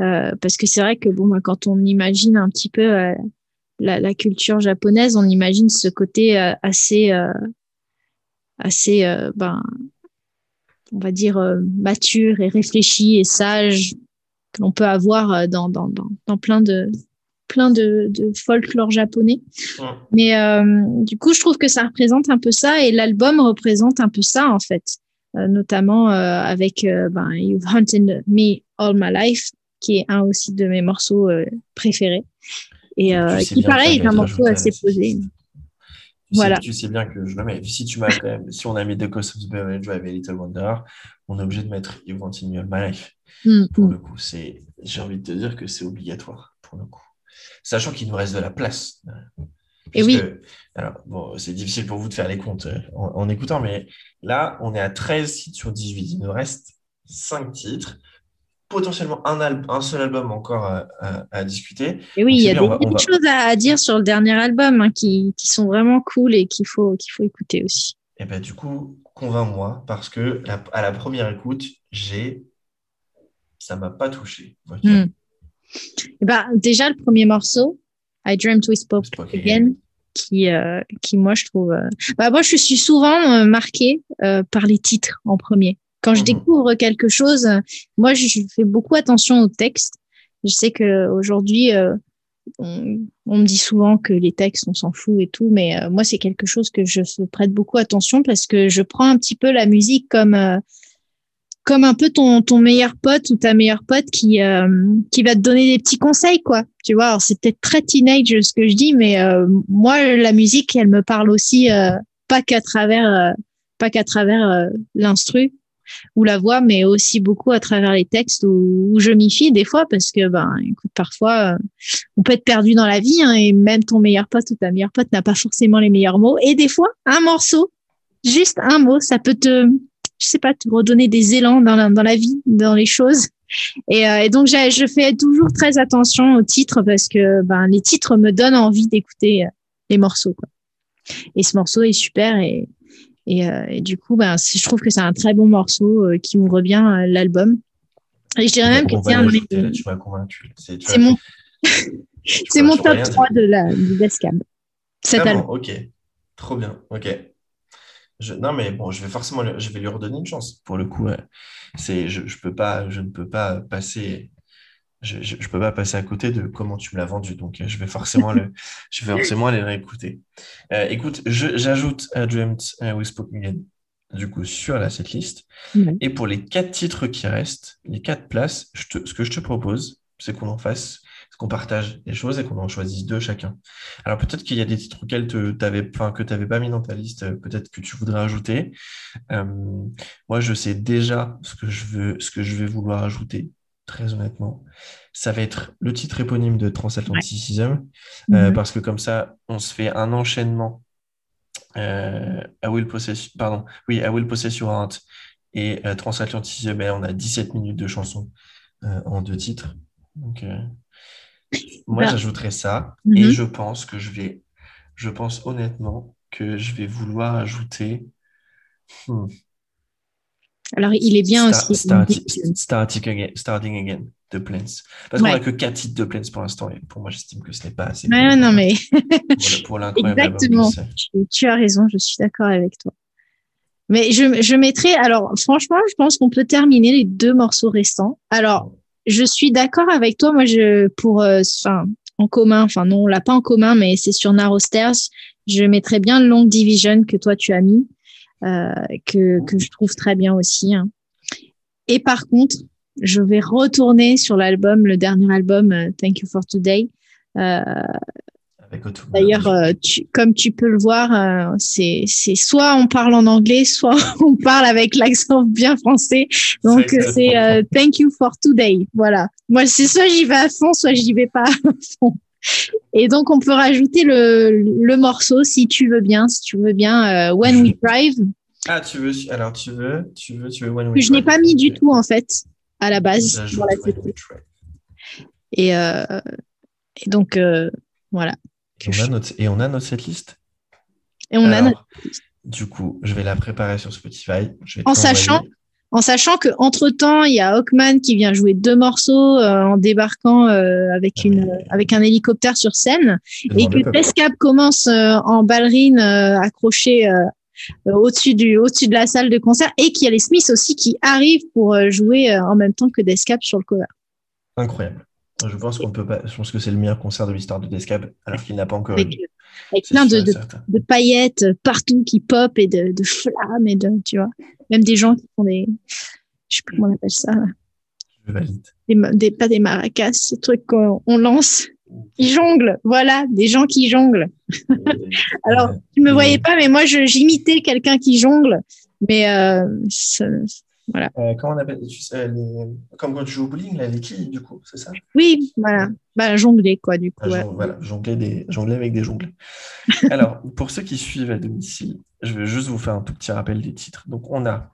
Euh, parce que c'est vrai que bon, bah, quand on imagine un petit peu euh, la, la culture japonaise, on imagine ce côté euh, assez, euh, assez, ben, on va dire mature et réfléchi et sage que l'on peut avoir euh, dans, dans, dans, dans plein de plein de, de folklore japonais. Mais euh, du coup, je trouve que ça représente un peu ça et l'album représente un peu ça en fait, Euh, notamment euh, avec ben, You've Hunted Me All My Life, qui est un aussi de mes morceaux préférés et qui pareil est un morceau assez posé. Tu sais- tu sais bien que je le mets. Si tu on a mis The Ghost of the Drive et Little Wonder, on est obligé de mettre You All My Life. Mm, Pour le coup, c'est, j'ai envie de te dire que c'est obligatoire pour le coup. Sachant qu'il nous reste de la place. Et oui. Alors, bon, c'est difficile pour vous de faire les comptes euh, en, en écoutant, mais là, on est à 13 titres sur 18. Il nous reste 5 titres. Potentiellement un, al- un seul album encore à, à- à discuter. Et oui, il y a bien, des, va- va- choses à, à dire sur le dernier album hein, qui, qui sont vraiment cool et qu'il faut, qu'il faut écouter aussi. Et ben, du coup, convainc-moi, parce que la- à la première écoute, j'ai. Ça m'a pas touché. Hmm. Eh ben, déjà, le premier morceau, I Dreamt We Spoke Spoke Again, qui, euh, qui moi, je trouve. euh, Bah, moi, je suis souvent euh, marquée euh, par les titres en premier. Quand je Mhm. découvre quelque chose, euh, moi, je, fais beaucoup attention au texte. Je sais que aujourd'hui, euh, on, on me dit souvent que les textes, on s'en fout et tout, mais euh, moi, c'est quelque chose que je prête beaucoup attention parce que je prends un petit peu la musique comme euh, comme un peu ton ton meilleur pote ou ta meilleure pote qui euh, qui va te donner des petits conseils, quoi. Tu vois, alors c'est peut-être très teenage ce que je dis, mais euh, moi, la musique, elle me parle aussi euh, pas qu'à travers euh, pas qu'à travers euh, l'instru ou la voix, mais aussi beaucoup à travers les textes où, je m'y fie des fois parce que ben écoute parfois euh, on peut être perdu dans la vie hein, et même ton meilleur pote ou ta meilleure pote n'a pas forcément les meilleurs mots. Et des fois un morceau juste un mot ça peut te je sais pas te redonner des élans dans la, dans la vie dans les choses. Et, euh, donc je fais toujours très attention aux titres parce que ben les titres me donnent envie d'écouter euh, les morceaux quoi. Et ce morceau est super et et, euh, et du coup, ben, je trouve que c'est un très bon morceau euh, qui ouvre bien l'album. Et je dirais même que de tu m'as convaincu. C'est vois, mon, c'est mon top rien 3 dire. de la du Deathcab. Cet Ah album. bon, ok. Trop bien, ok. Je- non, mais bon, je vais forcément, je vais lui redonner une chance. Pour le coup, c'est, je, je peux pas, je ne peux pas passer, je, je peux pas passer à côté de comment tu me l'as vendu. Donc, euh, je vais forcément le, je vais forcément aller le réécouter. Euh, écoute, j'ajoute A Dreamt euh, with Spoken du coup, sur la setlist. Et pour les quatre titres qui restent, les quatre places, je te- ce que je te propose, c'est qu'on en fasse, qu'on partage les choses et qu'on en choisisse deux chacun. Alors peut-être qu'il y a des titres auxquels te- que tu n'avais pas mis dans ta liste, euh, peut-être que tu voudrais ajouter. Euh, moi, je sais déjà ce que je veux, ce que je vais vouloir ajouter, très honnêtement. Ça va être le titre éponyme de Transatlanticism, euh, Mhm. parce que comme ça, on se fait un enchaînement. Euh, I will possess, pardon, oui, I will possess your heart et euh, Transatlanticism, et on a 17 minutes de chansons euh, en deux titres. Donc, euh, moi, Bah, j'ajouterais ça mhm. et je pense que je vais, je pense honnêtement que je vais vouloir ajouter hmm, Alors, il est bien Star- aussi. starti- starting again, starting again de Plains. Parce qu'on n'a que quatre titres de Plains pour l'instant et pour moi, j'estime que ce n'est pas assez. Non, mais pour, pour l'incroyable exactement. Tu, tu as raison, je suis d'accord avec toi. Mais je, je mettrai, alors franchement, je pense qu'on peut terminer les deux morceaux restants. Alors, je suis d'accord avec toi. Moi, je, pour, euh, en commun, enfin, non, on l'a pas en commun, mais c'est sur Narrow Stairs. Je mettrais bien Long Division que toi, tu as mis, euh, que, que je trouve très bien aussi. hein. Et par contre, je vais retourner sur l'album, le dernier album, euh, Thank You for Today. Euh. D'ailleurs, euh, comme tu peux le voir, euh, c'est c'est soit on parle en anglais, soit on parle avec l'accent bien français. Donc C'est euh, euh, Thank you for today. Voilà. Moi, c'est soit j'y vais à fond, soit j'y vais pas à fond. Et donc on peut rajouter le, le morceau si tu veux bien, si tu veux bien, euh, When We Drive, Ah, tu veux, alors tu veux, tu veux, tu veux When We je n'ai Drive. pas mis du tout en fait à la base. Drive. Et, euh, et donc euh, voilà. Et on a notre, et on a notre setlist? Et on a notre- Du coup, je vais la préparer sur Spotify. Je vais En sachant En sachant que entre temps, il y a Hawkman qui vient jouer deux morceaux euh, en débarquant euh, avec Ah, une euh, avec un hélicoptère sur scène et que. Tescap commence en ballerine accrochée au-dessus du au-dessus de la salle de concert et qu'il y a les Smiths aussi qui arrivent pour jouer en même temps que Descap sur le cover. Incroyable. Je pense qu'on peut pas. Je pense que c'est le meilleur concert de l'histoire de Descab, alors qu'il n'a pas encore eu. Avec, plein de, de, de paillettes partout qui pop et de, de flammes et de tu vois même des gens qui font des je sais plus comment on appelle ça Je valide. des, pas des maracas ces trucs qu'on on lance qui jonglent voilà des gens qui jonglent Alors, tu me voyais pas, mais moi, je- j'imitais quelqu'un qui jongle. Mais euh, ça- euh, comment on appelle tu sais, les- Comme quand tu joues au bowling, là, les quilles, du coup, c'est ça? Oui, voilà. Bah, jongler, quoi, du coup. Ah, ouais. jon- Voilà, jongler, des... jongler avec des jonglets. Alors, pour ceux qui suivent à domicile, je vais juste vous faire un tout petit rappel des titres. Donc, on a,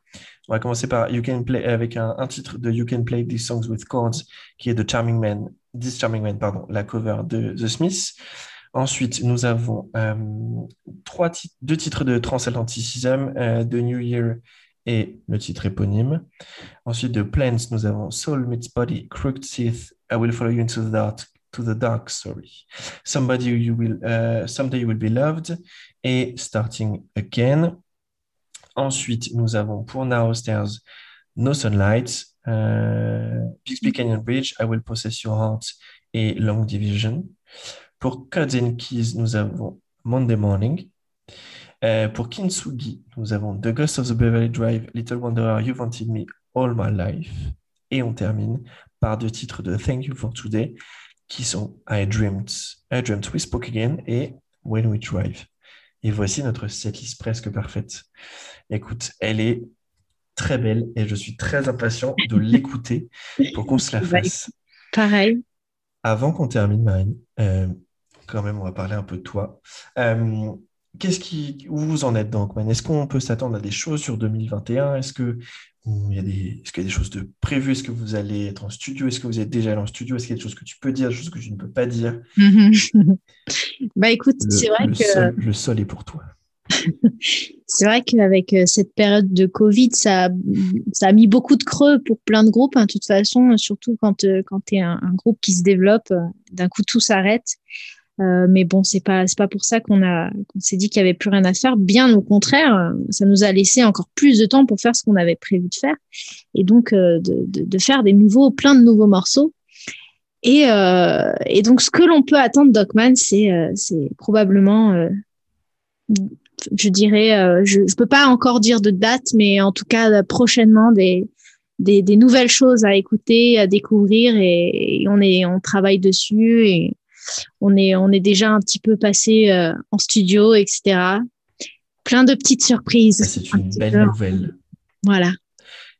on va commencer par You Can Play avec un, titre de You Can Play These Songs with Chords, qui est de Charming Man, This Charming Man, pardon, la cover de The Smiths. Ensuite, nous avons euh, deux titres de Transatlanticism, euh, The New Year et le titre éponyme. Ensuite, de Plants, nous avons Soul Meets Body, Crooked Teeth, I Will Follow You into the Dark, to the dark sorry. Somebody you will, uh, Someday You Will Be Loved et Starting Again. Ensuite, nous avons pour Now Stairs No Sunlight, euh, Canyon Bridge, I Will Possess Your Heart et Long Division. Pour Cuds and Keys, nous avons Monday Morning. Euh, pour Kintsugi, nous avons The Ghost of the Beverly Drive, Little Wanderer, You Wanted Me All My Life. Et on termine par deux titres de Thank You for Today qui sont I Dreamed, I Dreamed We Spoke Again et When We Drive. Et voici notre setlist presque parfaite. Écoute, elle est très belle et je suis très impatient de l'écouter pour qu'on se la Bah, fasse. Pareil. Avant qu'on termine, Marine, euh, quand même, on va parler un peu de toi. Euh, qu'est-ce qui, où vous en êtes dans Est-ce qu'on peut s'attendre à des choses sur 2021 Est-ce que il y a des, est-ce qu'il y a des choses de prévues? Est-ce que vous allez être en studio? Est-ce que vous êtes déjà allé en studio? Est-ce qu'il y a des choses que tu peux dire, des choses que tu ne peux pas dire? Bah écoute, Le, c'est vrai le que sol, le sol est pour toi. c'est vrai qu'avec euh, cette période de Covid, ça, a- ça a mis beaucoup de creux pour plein de groupes. hein, de toute façon, surtout quand euh, t'es un, un groupe qui se développe, euh, d'un coup tout s'arrête. Euh, mais bon, c'est pas c'est pas pour ça qu'on a qu'on s'est dit qu'il y avait plus rien à faire. Bien au contraire, ça nous a laissé encore plus de temps pour faire ce qu'on avait prévu de faire et donc euh, de, de, faire des nouveaux plein de nouveaux morceaux. Et, euh, et donc ce que l'on peut attendre Docman, c'est c'est probablement je dirais je je peux pas encore dire de date, mais en tout cas prochainement des des, des nouvelles choses à écouter, à découvrir et, et on est on travaille dessus et on est, on est déjà un petit peu passé euh, en studio, etc. Plein de petites surprises. C'est une belle nouvelle. Voilà.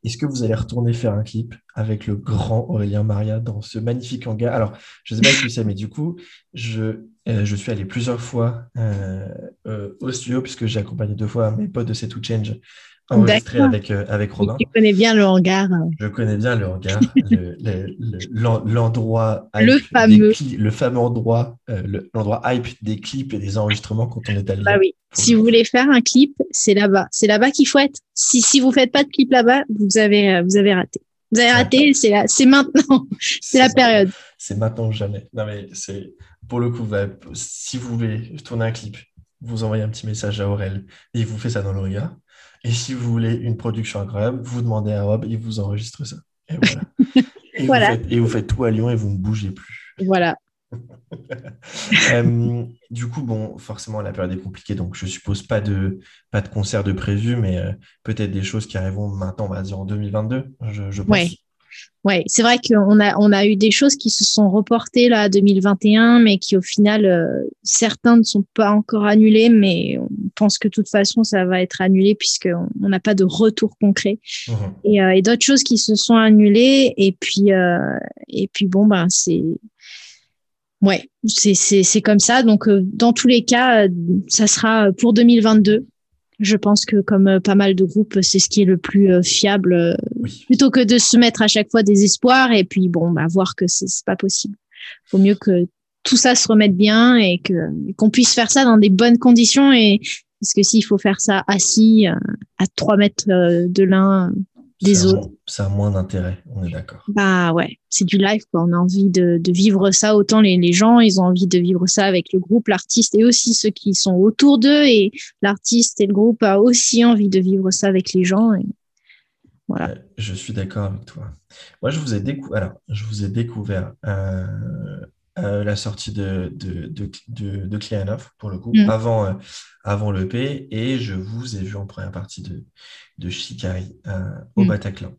Est-ce que vous allez retourner faire un clip avec le grand Aurélien Maria dans ce magnifique hangar? Alors, je ne sais pas si tu sais, mais du coup, je, euh, je suis allé plusieurs fois euh, euh, au studio puisque j'ai accompagné deux fois mes potes de C'est to Change enregistré avec, euh, avec Robin. Tu connais bien le hangar. Je connais bien le hangar, l'endroit le, le, le, fameux, le fameux endroit, euh, l'endroit hype des clips et des enregistrements quand on est allé. Bah oui. Si vous voulez faire un clip, c'est là-bas. C'est là-bas qu'il faut être. Si, si vous faites pas de clip là-bas, vous avez, euh, vous avez raté. Vous avez raté, c'est c'est maintenant. c'est la période. C'est maintenant ou jamais. Non, mais c'est, pour le coup, bah, si vous voulez tourner un clip, vous envoyez un petit message à Aurel et il vous fait ça dans le regard. Et si vous voulez une production incroyable, vous demandez à Rob, il vous enregistre ça. Et voilà. et, voilà. Vous faites, et, Vous faites, tout à Lyon et vous ne bougez plus. Voilà. euh, du coup, bon, forcément, la période est compliquée, donc je suppose pas de, pas de concert de prévu, mais euh, peut-être des choses qui arriveront maintenant, on va dire en 2022, je, je pense. Ouais. Ouais, c'est vrai qu'on a on a eu des choses qui se sont reportées là à 2021, mais qui au final euh, certains ne sont pas encore annulés, mais on pense que de toute façon ça va être annulé puisqu'on n'a pas de retour concret. Mmh. Et, euh, et d'autres choses qui se sont annulées et puis euh, et puis bon ben c'est ouais c'est c'est c'est comme ça. Donc dans tous les cas, ça sera pour 2022. Je pense que comme euh, pas mal de groupes, c'est ce qui est le plus euh, fiable, euh, oui. plutôt que de se mettre à chaque fois des espoirs et puis bon, bah, voir que c'est pas possible. Faut mieux que tout ça se remette bien et que qu'on puisse faire ça dans des bonnes conditions et parce que s'il faut faire ça assis à trois mètres de l'un des autres. ça a moins d'intérêt, on est d'accord. Bah ouais, c'est du live, quoi. On a envie de, de vivre ça. Autant les, les, gens, ils ont envie de vivre ça avec le groupe, l'artiste et aussi ceux qui sont autour d'eux. Et l'artiste et le groupe a aussi envie de vivre ça avec les gens. Et voilà. Je suis d'accord avec toi. Moi, je vous ai, décou Alors, je vous ai découvert euh, euh, la sortie de, de, de, de, pour le coup, mm. avant, euh, avant l'EP, et je vous ai vu en première partie de, de Shikari euh, au mm. Bataclan.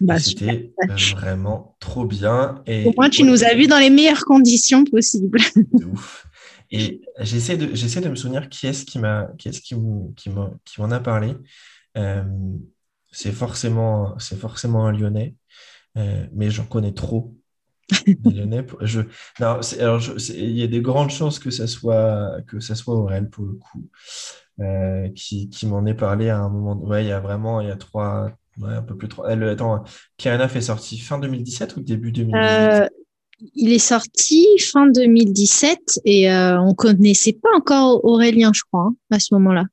Bah, C'était euh, vraiment trop bien. Et, au moins, tu nous as vus dans les meilleures conditions possibles. de ouf. Et j'essaie de, j'essaie de me souvenir qui est-ce qui m'a, qui est-ce qui, qui, qui m'en a parlé. Euh, c'est forcément, c'est forcément un Lyonnais, mais j'en connais trop Lyonnais. Je, non, alors je, il y a des grandes chances que ça soit que ça soit Aurel pour le coup, euh, qui, qui m'en est parlé à un moment. Ouais, il y a vraiment il y a trois, ouais, un peu plus trois. Elle, attends, est sorti fin 2017 ou début 2018 euh, Il est sorti fin 2017 et euh, on connaissait pas encore Aurélien, je crois, hein, à ce moment-là.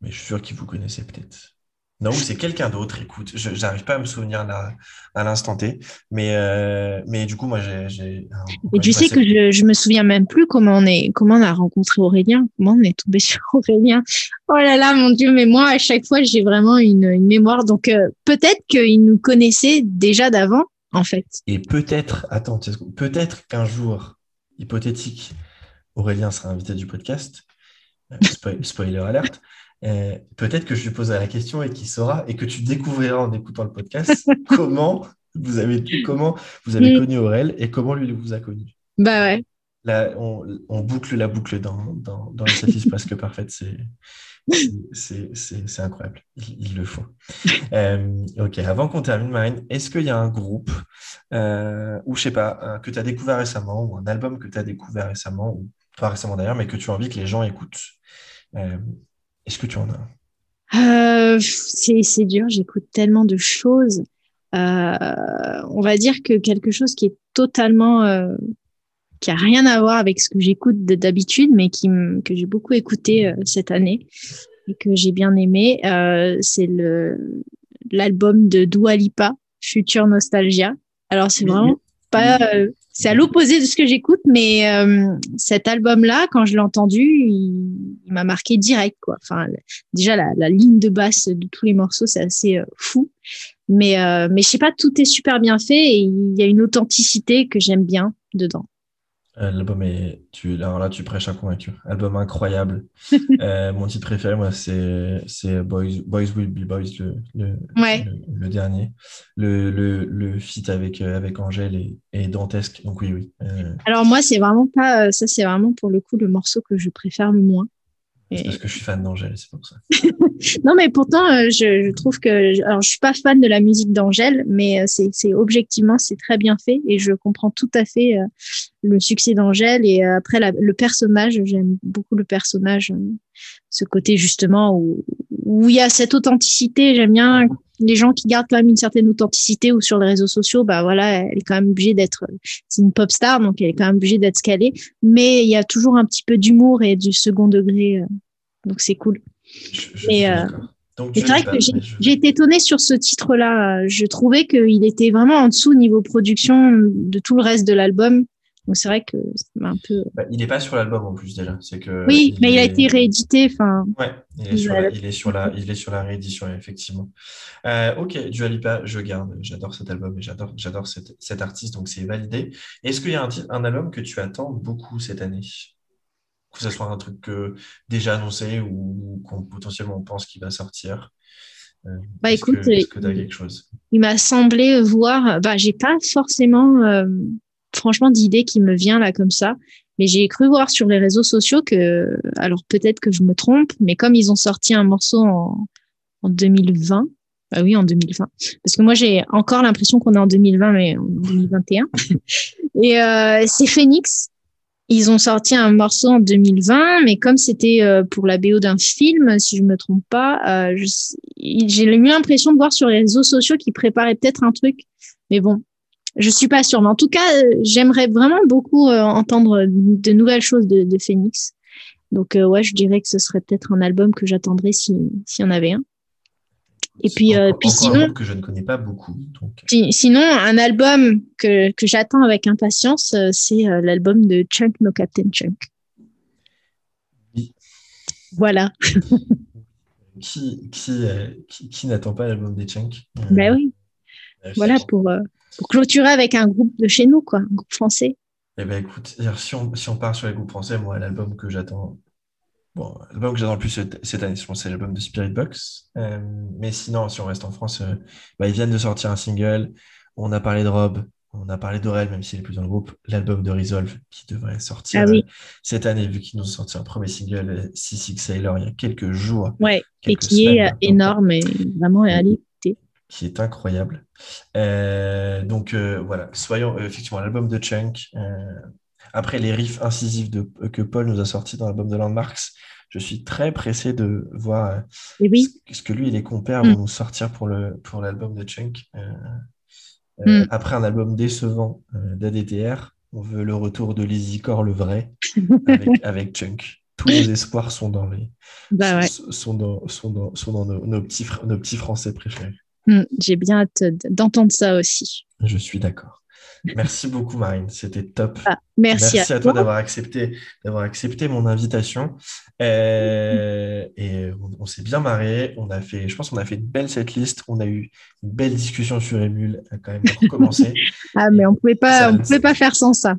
Mais je suis sûr qu'il vous connaissait peut-être. Non, c'est quelqu'un d'autre, écoute. Je n'arrive pas à me souvenir là, à l'instant T. Mais, euh, mais du coup, moi, j'ai. Et tu sais que je, je me souviens même plus comment on, est, comment on a rencontré Aurélien, comment on est tombé sur Aurélien. Oh là là, mon Dieu, mais moi, à chaque fois, j'ai vraiment une, une, mémoire. Donc, euh, peut-être qu'il nous connaissait déjà d'avant, en fait. Et peut-être, attends, peut-être qu'un jour, hypothétique, Aurélien sera invité du podcast. Euh, spoiler alerte. Euh, peut-être que je lui poserai la question et qu'il saura et que tu découvriras en écoutant le podcast comment vous avez comment vous avez mm. connu Aurel et comment lui vous a connu. Bah ouais. Là, on, on boucle la boucle dans, dans, dans les presque parfaite. C'est c'est incroyable. Il, il, le faut. Euh, ok, avant qu'on termine, Marine, est-ce qu'il y a un groupe euh, ou je sais pas, que tu as découvert récemment ou un album que tu as découvert récemment, ou pas récemment d'ailleurs, mais que tu as envie que les gens écoutent euh, est-ce que tu en as euh, C'est dur, j'écoute tellement de choses. Euh, on va dire que quelque chose qui est totalement euh, qui a rien à voir avec ce que j'écoute d'habitude, mais qui que j'ai beaucoup écouté euh, cette année et que j'ai bien aimé, euh, c'est le l'album de Dua Lipa, Future Nostalgia. Alors c'est vraiment pas, euh, c'est à l'opposé de ce que j'écoute, mais euh, cet album-là, quand je l'ai entendu, il, m'a marqué direct. Quoi. Enfin, déjà, la, ligne de basse de tous les morceaux, c'est assez euh, fou. Mais, mais je sais pas, tout est super bien fait et il y a une authenticité que j'aime bien dedans. Euh, l'album est. Tu, alors là, tu prêches un convaincu. Album incroyable. Euh, mon titre préféré, moi, c'est, Boys, Boys Will Be Boys, le, le, le, dernier. Le, le, le feat avec, euh, avec Angèle est, est dantesque. Donc, oui, oui. Alors, moi, c'est vraiment pas. Ça, c'est vraiment pour le coup le morceau que je préfère le moins. C'est parce que je suis fan d'Angèle, c'est pour ça. non, mais pourtant, euh, je, je, trouve que. Alors, je suis pas fan de la musique d'Angèle, mais euh, c'est objectivement, c'est très bien fait et je comprends tout à fait euh, le succès d'Angèle. Et après, la, le personnage, j'aime beaucoup le personnage, ce côté justement où, où il y a cette authenticité. J'aime bien les gens qui gardent quand même une certaine authenticité ou sur les réseaux sociaux, bah voilà, elle est quand même obligée d'être, c'est une pop star, donc elle est quand même obligée d'être scalée. Mais il y a toujours un petit peu d'humour et du second degré, euh, donc c'est cool. et, euh, c'est vrai que j'ai été étonnée sur ce titre-là. Je trouvais qu'il était vraiment en dessous niveau production de tout le reste de l'album. Donc c'est vrai que c'est un peu. Bah, il n'est pas sur l'album en plus déjà. C'est que. Oui, mais il a été réédité. Enfin. Ouais, il est, sur la, il est sur la, il est sur la réédition effectivement. Euh, ok, Dua Lipa, je garde. J'adore cet album et j'adore, j'adore cet, cet, artiste, donc c'est validé. Est-ce qu'il y a un, un, album que tu attends beaucoup cette année? Que ce soit un truc déjà annoncé ou qu'on potentiellement pense qu'il va sortir? Euh, bah écoute, que, que as quelque chose? il m'a semblé voir. Bah j'ai pas forcément. Franchement d'idées qui me vient là comme ça. Mais j'ai cru voir sur les réseaux sociaux que, alors peut-être que je me trompe, mais comme ils ont sorti un morceau en, en 2020, bah oui, en 2020. Parce que moi, j'ai encore l'impression qu'on est en 2020, mais en 2021. Et euh, c'est Phoenix. Ils ont sorti un morceau en 2020, mais comme c'était euh, pour la BO d'un film, si je me trompe pas, euh, j'ai eu l'impression de voir sur les réseaux sociaux qu'ils préparaient peut-être un truc. Mais bon, je suis pas sûre, mais en tout cas, euh, j'aimerais vraiment beaucoup euh, entendre de nouvelles choses de, de Phoenix. Donc euh, ouais, je dirais que ce serait peut-être un album que j'attendrais s'il y en avait un. Et puis, euh, puis sinon, que je ne connais pas beaucoup. Donc... Sinon, un album que, que j'attends avec impatience, c'est l'album de Chunk No Captain Chunk. Oui. Voilà. qui, qui, qui, qui n'attend pas l'album des Chunk? Ben oui. Voilà pour, pour clôturer avec un groupe de chez nous, quoi, un groupe français. Eh bien, écoute, si on, si on part sur les groupes français, moi, l'album que j'attends, bon, l'album que j'attends le plus cette, année, je pense, c'est l'album de Spirit Box. Euh, mais sinon, si on reste en France, euh, bah, ils viennent de sortir un single. On a parlé de Rob, on a parlé d'Aurel, même s'il est plus dans le groupe. L'album de Resolve, qui devrait sortir ah cette année, vu qu'ils nous ont sorti un premier single, Six Sailor, il y a quelques jours. Ouais, et qui est énorme et vraiment à qui est incroyable. Euh, donc euh, voilà, soyons euh, effectivement l'album de Chunk. après les riffs incisifs de, que Paul nous a sortis dans l'album de Landmarks, je suis très pressé de voir ce, que lui et les compères vont mm. nous sortir pour le pour l'album de Chunk. Mm. Après un album décevant d'ADTR, on veut le retour de Lizzy Core, le vrai, avec, Chunk tous nos espoirs sont dans les bah sont, dans, sont dans, sont dans nos, petits, nos petits français préférés. Mm, j'ai bien hâte d'entendre ça aussi. Je suis d'accord. Merci beaucoup, Marine. C'était top. Ah, merci, à, toi, d'avoir accepté, d'avoir accepté mon invitation. Euh, et on, s'est bien marré. On a fait, je pense qu'on a fait une belle setlist. On a eu une belle discussion sur Emule quand même pour commencer. ah, mais on pouvait pas, on pouvait pas faire sans ça.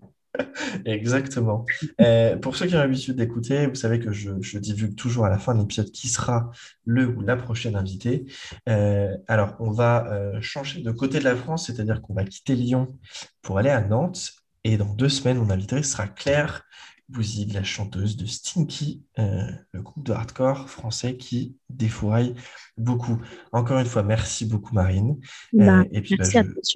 Exactement. Euh, pour ceux qui ont l'habitude d'écouter, vous savez que je, je, divulgue toujours à la fin de l'épisode qui sera le ou la prochaine invitée. Euh, alors, on va euh, changer de côté de la France, c'est-à-dire qu'on va quitter Lyon pour aller à Nantes. Et dans deux semaines, mon invitée sera Claire Bouzy, la chanteuse de Stinky, le groupe de hardcore français qui défouraille beaucoup. Encore une fois, merci beaucoup, Marine. Bah, et puis, bah,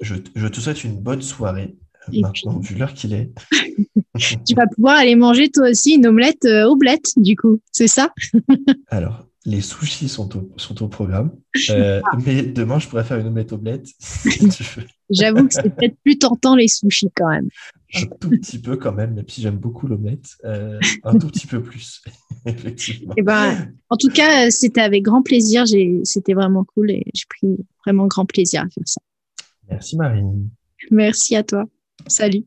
je, je te souhaite une bonne soirée maintenant, vu l'heure qu'il est. tu vas pouvoir aller manger toi aussi une omelette euh, oblette, du coup, c'est ça? Alors, les sushis sont au, sont au programme, euh, ah. mais demain, je pourrais faire une omelette oblette si tu veux. J'avoue que c'est peut-être plus tentant les sushis quand même. Un tout petit peu quand même, même si j'aime beaucoup l'omelette, euh, un tout petit peu plus, effectivement. Et eh ben, en tout cas, c'était avec grand plaisir. C'était vraiment cool et j'ai pris vraiment grand plaisir à faire ça. Merci Marine. Merci à toi. Salut.